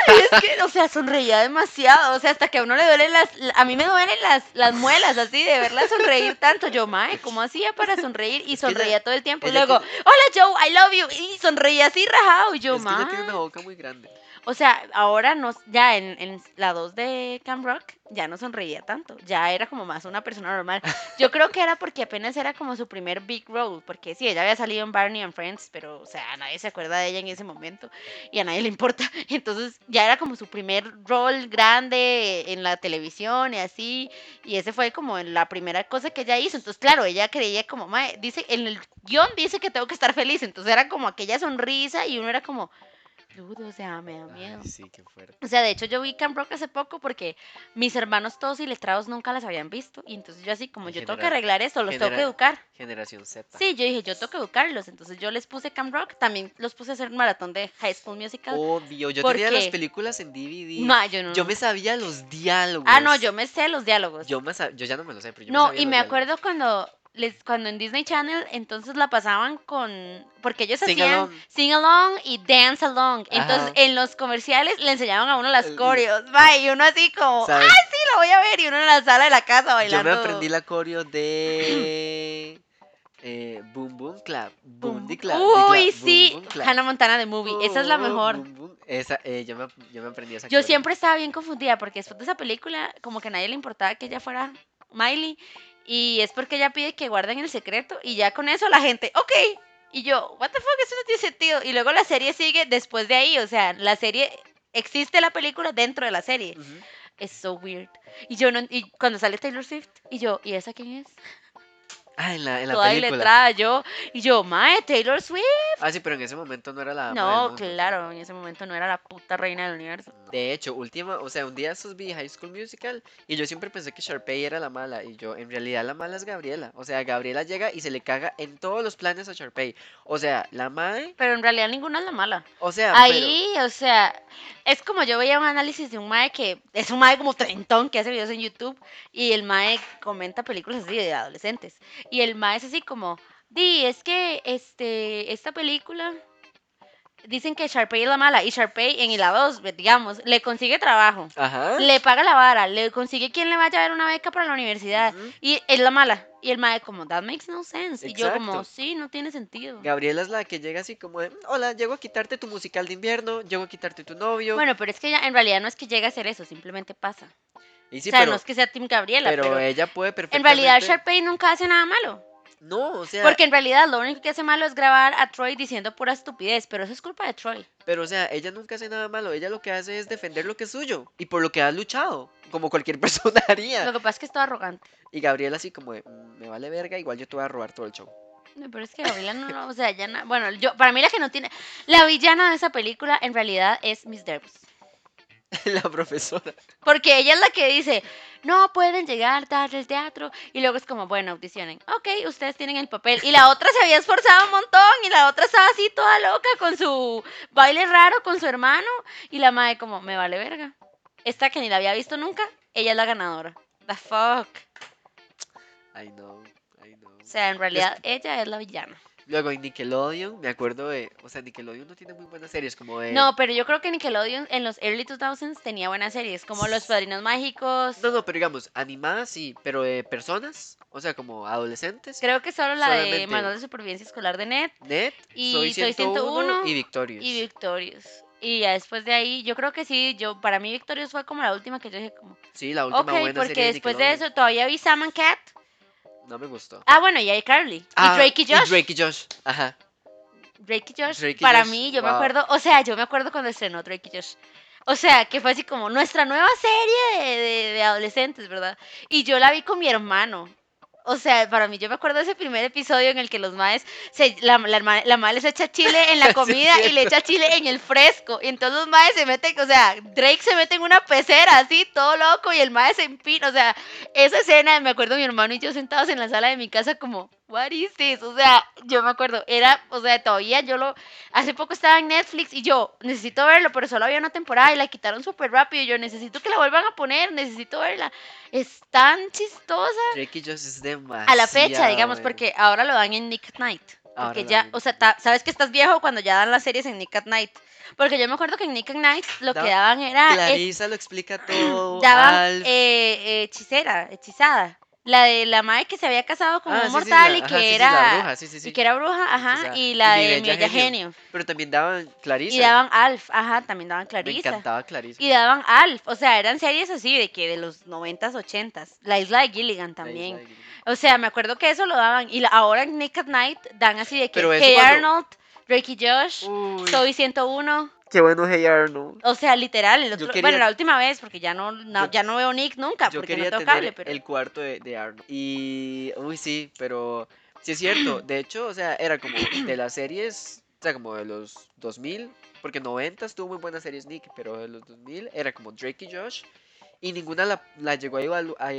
es que, o sea, sonreía demasiado. O sea, hasta que a uno le duelen las. A mí me duelen las, las muelas así de verla sonreír tanto. Yo, mae, ¿cómo hacía para sonreír? Y sonreía todo el tiempo. Y luego, hola Joe, I love you. Y sonreía así rajado. Yo, es que ella tiene mae. una boca muy grande. O sea, ahora no, ya en, en la 2 de Cam Rock ya no sonreía tanto, ya era como más una persona normal. Yo creo que era porque apenas era como su primer big role, porque sí, ella había salido en Barney and Friends, pero o sea, nadie se acuerda de ella en ese momento y a nadie le importa. Entonces ya era como su primer rol grande en la televisión y así, y ese fue como la primera cosa que ella hizo. Entonces, claro, ella creía como, dice, en el guion dice que tengo que estar feliz, entonces era como aquella sonrisa y uno era como... Dude, o sea, me da miedo. Ay, sí, qué fuerte. O sea, de hecho yo vi Camp Rock hace poco porque mis hermanos todos iletrados nunca las habían visto. Y entonces yo así como yo tengo que arreglar esto, los tengo que educar. Generación Z. Sí, yo dije, yo tengo que educarlos. Entonces yo les puse Camp Rock, también los puse a hacer un maratón de High School Musical. Obvio, yo ¿Por tenía las películas en DVD. Ma, yo no. Yo me sabía los diálogos. Ah, no, yo me sé los diálogos. Yo, me sab- yo ya no me lo sé, pero yo me no, sabía y los me diálogos. acuerdo cuando les cuando en Disney Channel entonces la pasaban con porque ellos Sing hacían along. sing along y dance along. Entonces en los comerciales le enseñaban a uno las coreos, va, y uno así como, ¿Sabes? ¡ay, sí, la voy a ver! Y uno en la sala de la casa Yo bailando. me aprendí la coreo de eh, Boom Boom Clap. Boom, di clap, Uy, clap, sí, boom, clap. Hannah Montana de Movie, esa es la Oh, mejor. boom. Esa, eh, yo, me, yo me aprendí esa Yo coreo. siempre estaba bien confundida porque después de esa película, como que a nadie le importaba que ella fuera Miley. Y es porque ella pide que guarden el secreto. Y ya con eso la gente, ok. Y yo, what the fuck, eso no tiene sentido. Y luego la serie sigue después de ahí. O sea, la serie, existe la película dentro de la serie. Es so weird. Y yo no, y cuando sale Taylor Swift, y yo, ¿y esa quién es? Ah, en la, en la Toda película. iletrada, yo, y yo, mae, Taylor Swift. Ah, sí, pero en ese momento no era la. No, claro, en ese momento no era la puta reina del universo. De hecho, última, o sea, un día estos vi High School Musical y yo siempre pensé que Sharpay era la mala y yo, en realidad la mala es Gabriela. O sea, Gabriela llega y se le caga en todos los planes a Sharpay. O sea, la mae, Pero en realidad ninguna es la mala. o sea, Ahí, o sea, es como yo veía un análisis de un mae que es un mae como trentón que hace videos en YouTube y el mae comenta películas así de adolescentes. Y el mae es así como, di, es que este, esta película dicen que Sharpay es la mala y Sharpay en la 2, digamos, le consigue trabajo, ajá. le paga la vara, le consigue quien le vaya a ver una beca para la universidad ujú. y es la mala. Y el mae como, that makes no sense. Y yo como, Exacto. sí, no tiene sentido. Gabriela es la que llega así como hola, llego a quitarte tu musical de invierno, llego a quitarte tu novio. Bueno, pero es que ella en realidad no es que llegue a hacer eso, simplemente pasa. Y sí, o sea, pero, no es que sea Team Gabriela, pero pero, ella puede en perfectamente. realidad Sharpay nunca hace nada malo. No, o sea, Porque en realidad lo único que hace malo es grabar a Troy diciendo pura estupidez, pero eso es culpa de Troy. pero o sea, ella nunca hace nada malo, ella lo que hace es defender lo que es suyo y por lo que ha luchado, como cualquier persona haría. Lo que pasa es que es todo arrogante. Y Gabriela así como de, "Mm, me vale verga, igual yo te voy a robar todo el show. No, pero es que Gabriela no, no, o sea, ya na- bueno, yo, para mí la que no tiene, la villana de esa película en realidad es Miss Derbs. la profesora. Porque ella es la que dice, no pueden llegar tarde al teatro. Y luego es como, bueno, audicionen. Ok, ustedes tienen el papel. Y la otra se había esforzado un montón. Y la otra estaba así toda loca con su baile raro con su hermano. Y la madre como, me vale verga. Esta que ni la había visto nunca, ella es la ganadora. The fuck. I know, I know. O sea, en realidad ella es la villana. Luego en Nickelodeon, me acuerdo de, o sea, Nickelodeon no tiene muy buenas series como de... No, pero yo creo que Nickelodeon en los early 2000s tenía buenas series, como Los Padrinos Mágicos. No, no, pero digamos, animadas sí, pero de personas, o sea, como adolescentes. Creo que solo la de Manual de Supervivencia Escolar de Net Net, Y Soy Soy 101, 101 y Victorious. y Victorious. Y ya después de ahí, yo creo que sí, yo para mí Victorious fue como la última que yo dije como, Sí, la última ok, buena porque serie de después de Nickelodeon. eso todavía vi Sam and Cat. No me gustó. Ah, bueno, y iCarly. Ah, y Drake y Josh. Drake y Josh, ajá. Drake y Josh, Drake y para Josh, mí, yo me acuerdo, o sea, yo me acuerdo cuando estrenó Drake y Josh. O sea, que fue así como nuestra nueva serie de, de- de adolescentes, ¿verdad? Y yo la vi con mi hermano. O sea, para mí, yo me acuerdo de ese primer episodio en el que los maes, se, la, la, la mae les echa chile en la Sí, comida y le echa chile en el fresco. Y entonces los maes se meten, o sea, Drake se mete en una pecera así, todo loco, y el mae se empina. O sea, esa escena, me acuerdo mi hermano y yo sentados en la sala de mi casa como, what is this? O sea, yo me acuerdo, era, o sea, todavía yo lo, hace poco estaba en Netflix y yo, necesito verlo, pero solo había una temporada y la quitaron súper rápido y yo, necesito que la vuelvan a poner, necesito verla. Es tan chistosa. Drake y Josh es demasiado. A la fecha, digamos, bueno. porque ahora lo dan en Nick at Night. Ahora Porque lo ya, dan. o sea, ta- sabes que estás viejo cuando ya dan las series en Nick at Night. Porque yo me acuerdo que en Nick at Night lo que Da- daban era... eh, Clarisa lo explica todo. daban eh, eh, hechicera, hechizada. La de la madre que se había casado con Ah, un sí, sí, mortal la- y ajá, que sí, sí, era... bruja, sí, sí, sí. Y que era bruja, ajá. Y la Y de mi genio. genio. Pero también daban Clarisa. Y daban Alf, ajá, también daban Me Clarisa. encantaba Clarisa. Y daban Alf, o sea, eran series así de que de los 90s, 80s. La isla de Gilligan también. isla de Gilligan. O sea, me acuerdo que eso lo daban. Y la- ahora en Nick at Night dan así de que Hey cuando- Arnold, Drake y Josh, Uy, Soy 101. Qué bueno Hey Arnold. O sea, literal. el otro- quería- bueno, la última vez, porque ya no, no- Yo- ya no veo Nick nunca, Yo porque no tengo tener cable, pero. el cuarto de, de Arnold. Y, uy, sí, pero sí es cierto. De hecho, o sea, era como de las series sea, como de los 2000, porque 90 tuvo muy buena serie Nick, pero de los 2000 era como Drake y Josh, y ninguna la, la llegó a, igual- a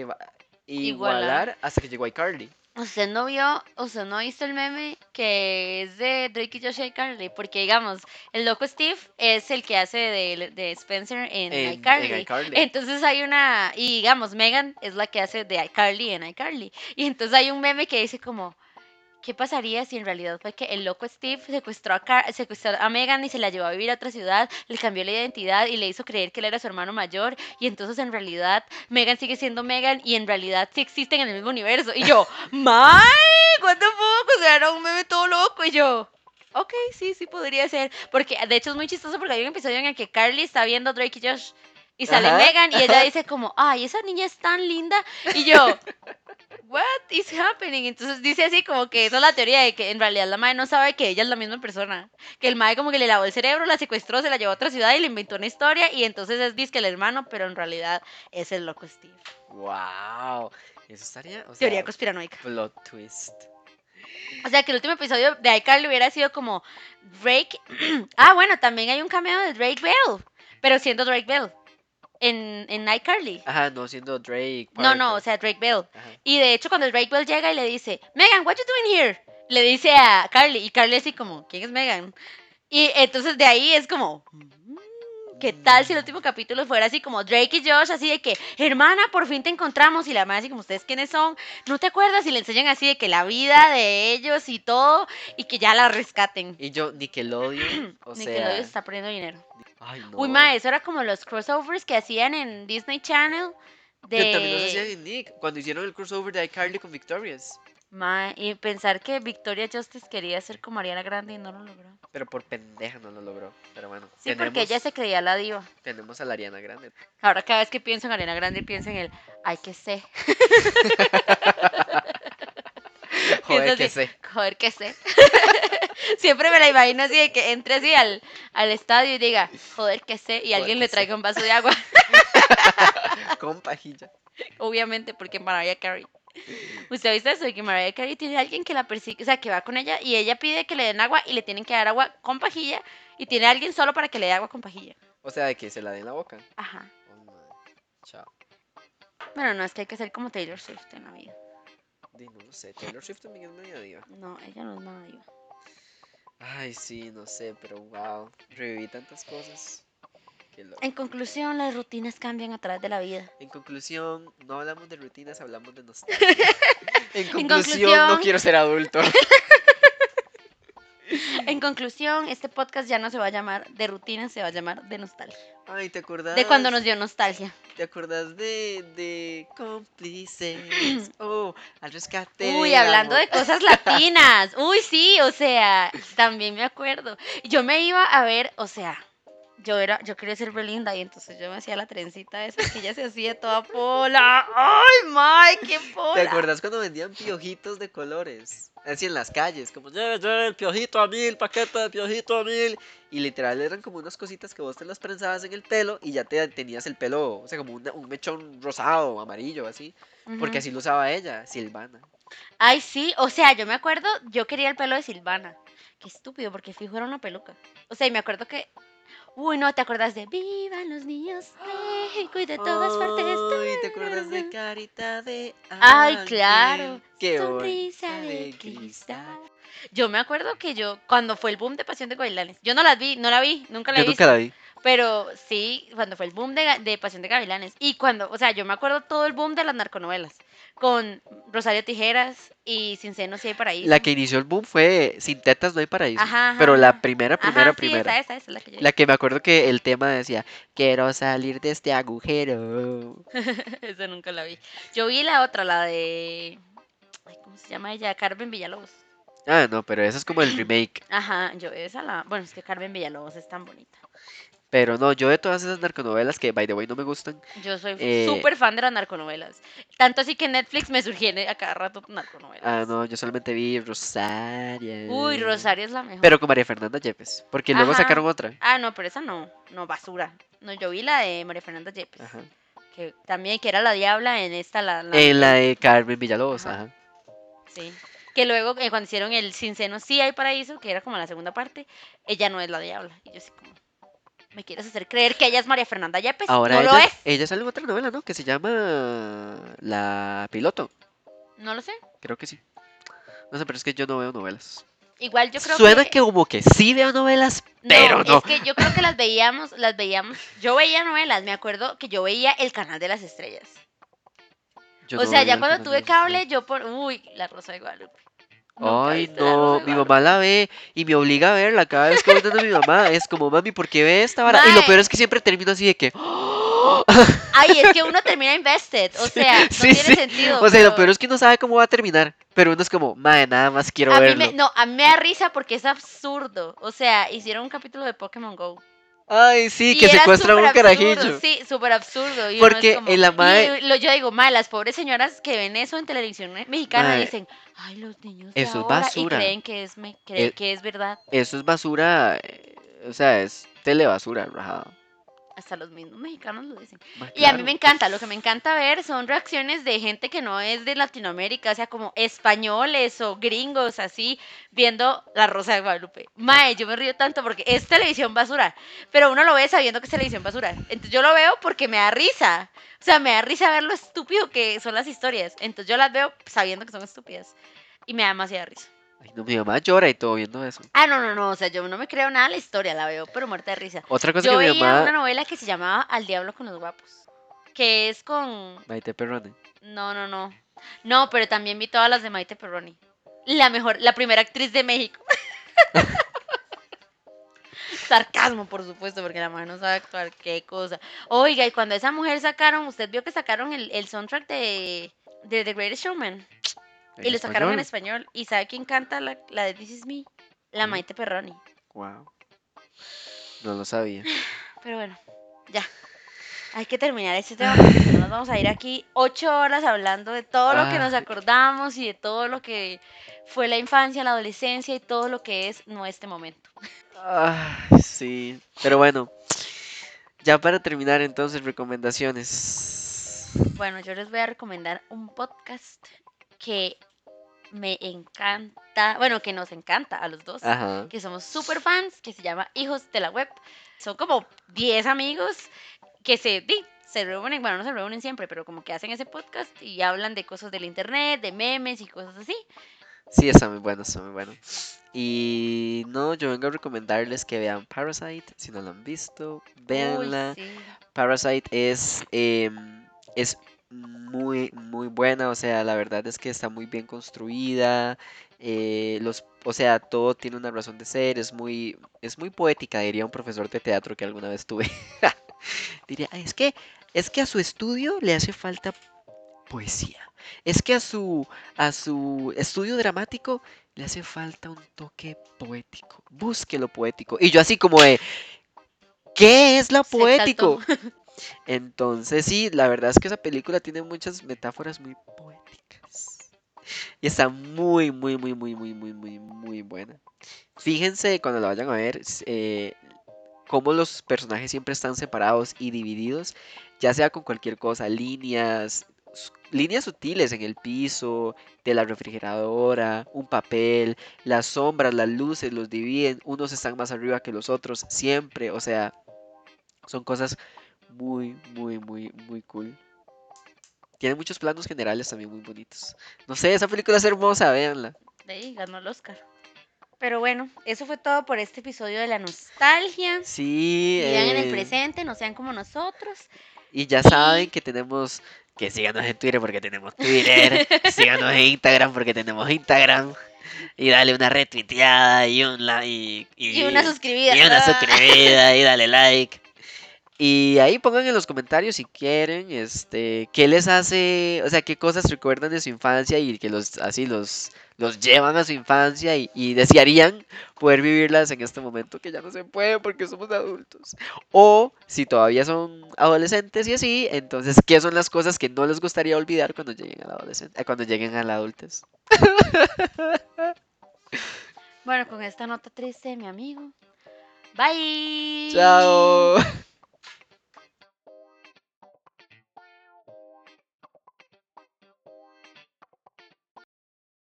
igualar hasta que llegó iCarly. Usted no vio, usted no ha visto el meme que es de Drake y Josh y Carly, porque digamos, el loco Steve es el que hace de, de Spencer en, En, iCarly. en iCarly. Entonces hay una, y digamos, Megan es la que hace de iCarly en iCarly. Y entonces hay un meme que dice como, ¿qué pasaría si en realidad fue que el loco Steve secuestró a, Car- secuestró a Megan y se la llevó a vivir a otra ciudad, le cambió la identidad y le hizo creer que él era su hermano mayor? Y entonces en realidad Megan sigue siendo Megan y en realidad sí existen en el mismo universo. Y yo, ¡May! ¿What the fuck? O sea, era un meme todo loco. Y yo, ok, sí, sí podría ser. Porque de hecho es muy chistoso porque hay un episodio en el que Carly está viendo a Drake y Josh. Y sale Ajá, Megan y ella ajá. dice como, ay, esa niña es tan linda. Y yo, what is happening? Entonces dice así como que esa es la teoría de que en realidad la madre no sabe que ella es la misma persona. Que el madre como que le lavó el cerebro, la secuestró, se la llevó a otra ciudad y le inventó una historia. Y entonces es disque el hermano, pero en realidad es el loco Steve. ¡Wow! Eso estaría. O Teoría conspiranoica. plot twist. O sea, que el último episodio de iCarly hubiera sido como Drake. ah, bueno, también hay un cameo de Drake Bell, pero siendo Drake Bell en, en iCarly. Ajá, no siendo Drake. No, no, o sea, Drake Bell. Ajá. Y de hecho, cuando Drake Bell llega y le dice, Megan, what you doing here? Le dice a Carly, y Carly así como, ¿quién es Megan? Y entonces de ahí es como, "Mm, ¿qué tal si el último capítulo fuera así como Drake y Josh, así de que, hermana, por fin te encontramos? Y la madre así como, ¿ustedes quiénes son? ¿No te acuerdas? Y le enseñan así de que la vida de ellos y todo, y que ya la rescaten. Y yo, Nickelodeon. O Nickelodeon sea. está poniendo dinero. Ay, no. Uy, ma, eso era como los crossovers que hacían en Disney Channel. De... Que también nos hacían en Nick. Cuando hicieron el crossover de iCarly con Victorious. Ma, y pensar que Victoria Justice quería ser como Ariana Grande y no lo logró. Pero por pendeja no lo logró. Pero bueno. Sí, porque ella se creía la diva. Tenemos a la Ariana Grande. Ahora cada vez que pienso en Ariana Grande pienso en el ay que sé. Joder, así. que sé. Joder que sé. Siempre me la imagino así de que entre así al, al estadio y diga, joder que sé, y Joder alguien le sé. traiga un vaso de agua. Con pajilla. Obviamente, porque Mariah Carey. ¿Usted ha visto eso? De que Mariah Carey tiene a alguien que la persigue, o sea, que va con ella y ella pide que le den agua y le tienen que dar agua con pajilla y tiene a alguien solo para que le dé agua con pajilla. O sea, de que se la den la boca. Ajá. Oh. Chao. Bueno, no, es que hay que ser como Taylor Swift en la vida. No sé. Taylor Swift también es media diva. No, ella no es nada diva. Ay, sí, no sé, pero wow. Reviví tantas cosas. En conclusión, las rutinas cambian a través de la vida. En conclusión, no hablamos de rutinas, hablamos de nostalgia. en conclusión, conclusión- no quiero ser adulto. En conclusión, este podcast ya no se va a llamar de rutinas, se va a llamar de nostalgia. Ay, ¿te acordás? De cuando nos dio nostalgia. ¿Te acordás de, de cómplices? Oh, al rescate. Uy, hablando de cosas latinas. Uy, sí, o sea, también me acuerdo. Yo me iba a ver, o sea, yo era, yo quería ser Belinda y entonces yo me hacía la trencita esa que ella se hacía toda pola. Ay, my, qué pola. ¿Te acordás cuando vendían piojitos de colores? Así en las calles, como, lleve, lleve el piojito a mil, paquete de piojito a mil. Y literal eran como unas cositas que vos te las prensabas en el pelo y ya te tenías el pelo, o sea, como una- un mechón rosado, amarillo, así. Porque así lo usaba ella, Silvana. Ay, sí, o sea, yo me acuerdo, yo quería el pelo de Silvana. Qué estúpido, porque fijo era una peluca. O sea, y me acuerdo que. Uy, no, ¿te acuerdas de Vivan los niños México y de todas partes? Ay, ¿te acuerdas de Carita de Ay, Ángel? claro. Qué Sonrisa de cristal. Yo me acuerdo que yo, cuando fue el boom de Pasión de Gavilanes, yo no las vi, no la vi, nunca la Yo he nunca la vi. pero sí, cuando fue el boom de, de Pasión de Gavilanes, y cuando, o sea, yo me acuerdo todo el boom de las narconovelas, con Rosario Tijeras y Sin Senos y Hay Paraíso. La que inició el boom fue Sin tetas no hay paraíso. Ajá, ajá, pero la ajá. primera, Ajá, primera, sí, primera. esa, esa, esa es la que yo La que me acuerdo que el tema decía, quiero salir de este agujero. Esa nunca la vi. Yo vi la otra, la de. Ay, ¿Cómo se llama ella? Carmen Villalobos. Ah, no, pero ese es como el remake. Ajá, yo esa la. Bueno, es que Carmen Villalobos es tan bonita. Pero no, yo de todas esas narconovelas que, by the way, no me gustan. Yo soy Eh, súper fan de las narconovelas. Tanto así que Netflix me sugiere a cada rato narconovelas. Ah, no, yo solamente vi Rosario. Uy, Rosario es la mejor. Pero con María Fernanda Yepes. Porque luego sacaron otra. Ah, no, pero esa no. No, basura. No, yo vi la de María Fernanda Yepes. Ajá. Que también, que era la diabla en esta, la. la- En la de Carmen Villalobos, Ajá. ajá. Sí. que luego eh, cuando hicieron el Sin Seno sí hay paraíso, que era como la segunda parte, ella no es la diabla. Y yo así como, ¿me quieres hacer creer que ella es María Fernanda Yepes? Ahora no ella, lo es. ella sale en otra novela, ¿no? Que se llama La Piloto. No lo sé. Creo que sí. No sé, pero es que yo no veo novelas. Igual yo creo Suena que... que... como que sí veo novelas, pero no. Es que yo creo que las veíamos, las veíamos. Yo veía novelas, me acuerdo que yo veía el canal de las estrellas. Yo o no sea, ya cuando tuve cable, yo por. Uy, la Rosa de Guadalupe. Nunca Ay, no, mi mamá la ve y me obliga a verla cada vez que voy donde mi mamá. Es como, mami, ¿por qué ve esta vara? Y lo peor es que siempre termino así de que. Ay, es que uno termina invested. O sea, no Sí, tiene sí. sentido. O sea, y lo pero peor es que no sabe cómo va a terminar. Pero uno es como, madre, nada más quiero a mí verlo. me, no, a mí me da risa porque es absurdo. O sea, hicieron un capítulo de Pokémon Go. Ay, sí, y que era secuestran un absurdo, carajillo. Sí, súper absurdo. y Porque como- en la y lo- yo digo, mae, las pobres señoras que ven eso en televisión mexicana dicen, ay, los niños de eso es ahora", basura. y creen que es, me, creen Eh, que es verdad. Eso es basura. eh, O sea, es telebasura, rajada. Hasta los mismos mexicanos lo dicen. Ma, Y a mí me encanta, lo que me encanta ver son reacciones de gente que no es de Latinoamérica, o sea, como españoles o gringos, así, viendo La Rosa de Guadalupe. Mae, yo me río tanto porque es televisión basura, pero uno lo ve sabiendo que es televisión basura. Entonces yo lo veo porque me da risa. O sea, me da risa ver lo estúpido que son las historias. Entonces yo las veo sabiendo que son estúpidas. Y me da demasiada risa. Ay, no, mi mamá llora y todo viendo eso. Ah, no, no, no, o sea, yo no me creo nada de la historia, la veo, pero muerta de risa. Otra cosa Yo que mi veía mamá. una novela que se llamaba Al Diablo con los Guapos, que es con Maite Perrone. No, no, no. No, pero también vi todas las de Maite Perroni. La mejor, la primera actriz de México. Sarcasmo, por supuesto, porque la mujer no sabe actuar. Qué cosa. Oiga, y cuando esa mujer sacaron, usted vio que sacaron el, el soundtrack de, de The Greatest Showman. ¿En y lo sacaron en español? ¿Y sabe quién canta la, la de This Is Me? La Mm. Maite Perroni. Wow. No lo sabía. Pero bueno, ya. Hay que terminar este tema porque si no nos vamos a ir aquí ocho horas hablando de todo lo que nos Ah. acordamos y de todo lo que fue la infancia, la adolescencia y todo lo que es no este momento. Ah, sí. Pero bueno. Ya para terminar, entonces, recomendaciones. Bueno, yo les voy a recomendar un podcast que me encanta, bueno, que nos encanta a los dos, Ajá. que somos super fans, que se llama Hijos de la Web. Son como 10 amigos que se, di, se reúnen, bueno, no se reúnen siempre, pero como que hacen ese podcast y hablan de cosas del internet, de memes y cosas así. Sí, está muy bueno, está muy bueno. Y no, yo vengo a recomendarles que vean Parasite, si no lo han visto, véanla. Uy, sí. Parasite es, em, es muy, muy buena, o sea, la verdad es que está muy bien construida, eh, los, o sea, todo tiene una razón de ser, es muy, es muy poética, diría un profesor de teatro que alguna vez tuve. Diría, es que, es que a su estudio le hace falta poesía. Es que a su, a su estudio dramático le hace falta un toque poético. Busque lo poético. Y yo así como de, ¿qué es lo poético? Entonces sí, la verdad es que esa película tiene muchas metáforas muy poéticas. Y está muy, muy, muy, muy, muy, muy, muy, muy buena. Fíjense cuando la vayan a ver, eh, cómo los personajes siempre están separados y divididos, ya sea con cualquier cosa, líneas, líneas sutiles en el piso, de la refrigeradora, un papel, las sombras, las luces los dividen, unos están más arriba que los otros, siempre, o sea, son cosas muy, muy, muy, muy cool. Tiene muchos planos generales también muy bonitos. No sé, esa película es hermosa, véanla. De ahí ganó el Oscar. Pero bueno, eso fue todo por este episodio de la nostalgia. Sí, Vivan en el eh, presente, no sean como nosotros. Y ya saben que tenemos que síganos en Twitter porque tenemos Twitter, síganos en Instagram porque tenemos Instagram y dale una retuiteada y un like y, Y una suscribida. y una suscribida y dale like. Y ahí pongan en los comentarios si quieren, este, qué les hace, o sea, qué cosas recuerdan de su infancia y que los así los los llevan a su infancia y, y desearían poder vivirlas en este momento que ya no se puede porque somos adultos. O si todavía son adolescentes y así, entonces, ¿qué son las cosas que no les gustaría olvidar cuando lleguen a la adolescencia, cuando lleguen a la adultez? Bueno, con esta nota triste, mi amigo. Bye. Chao.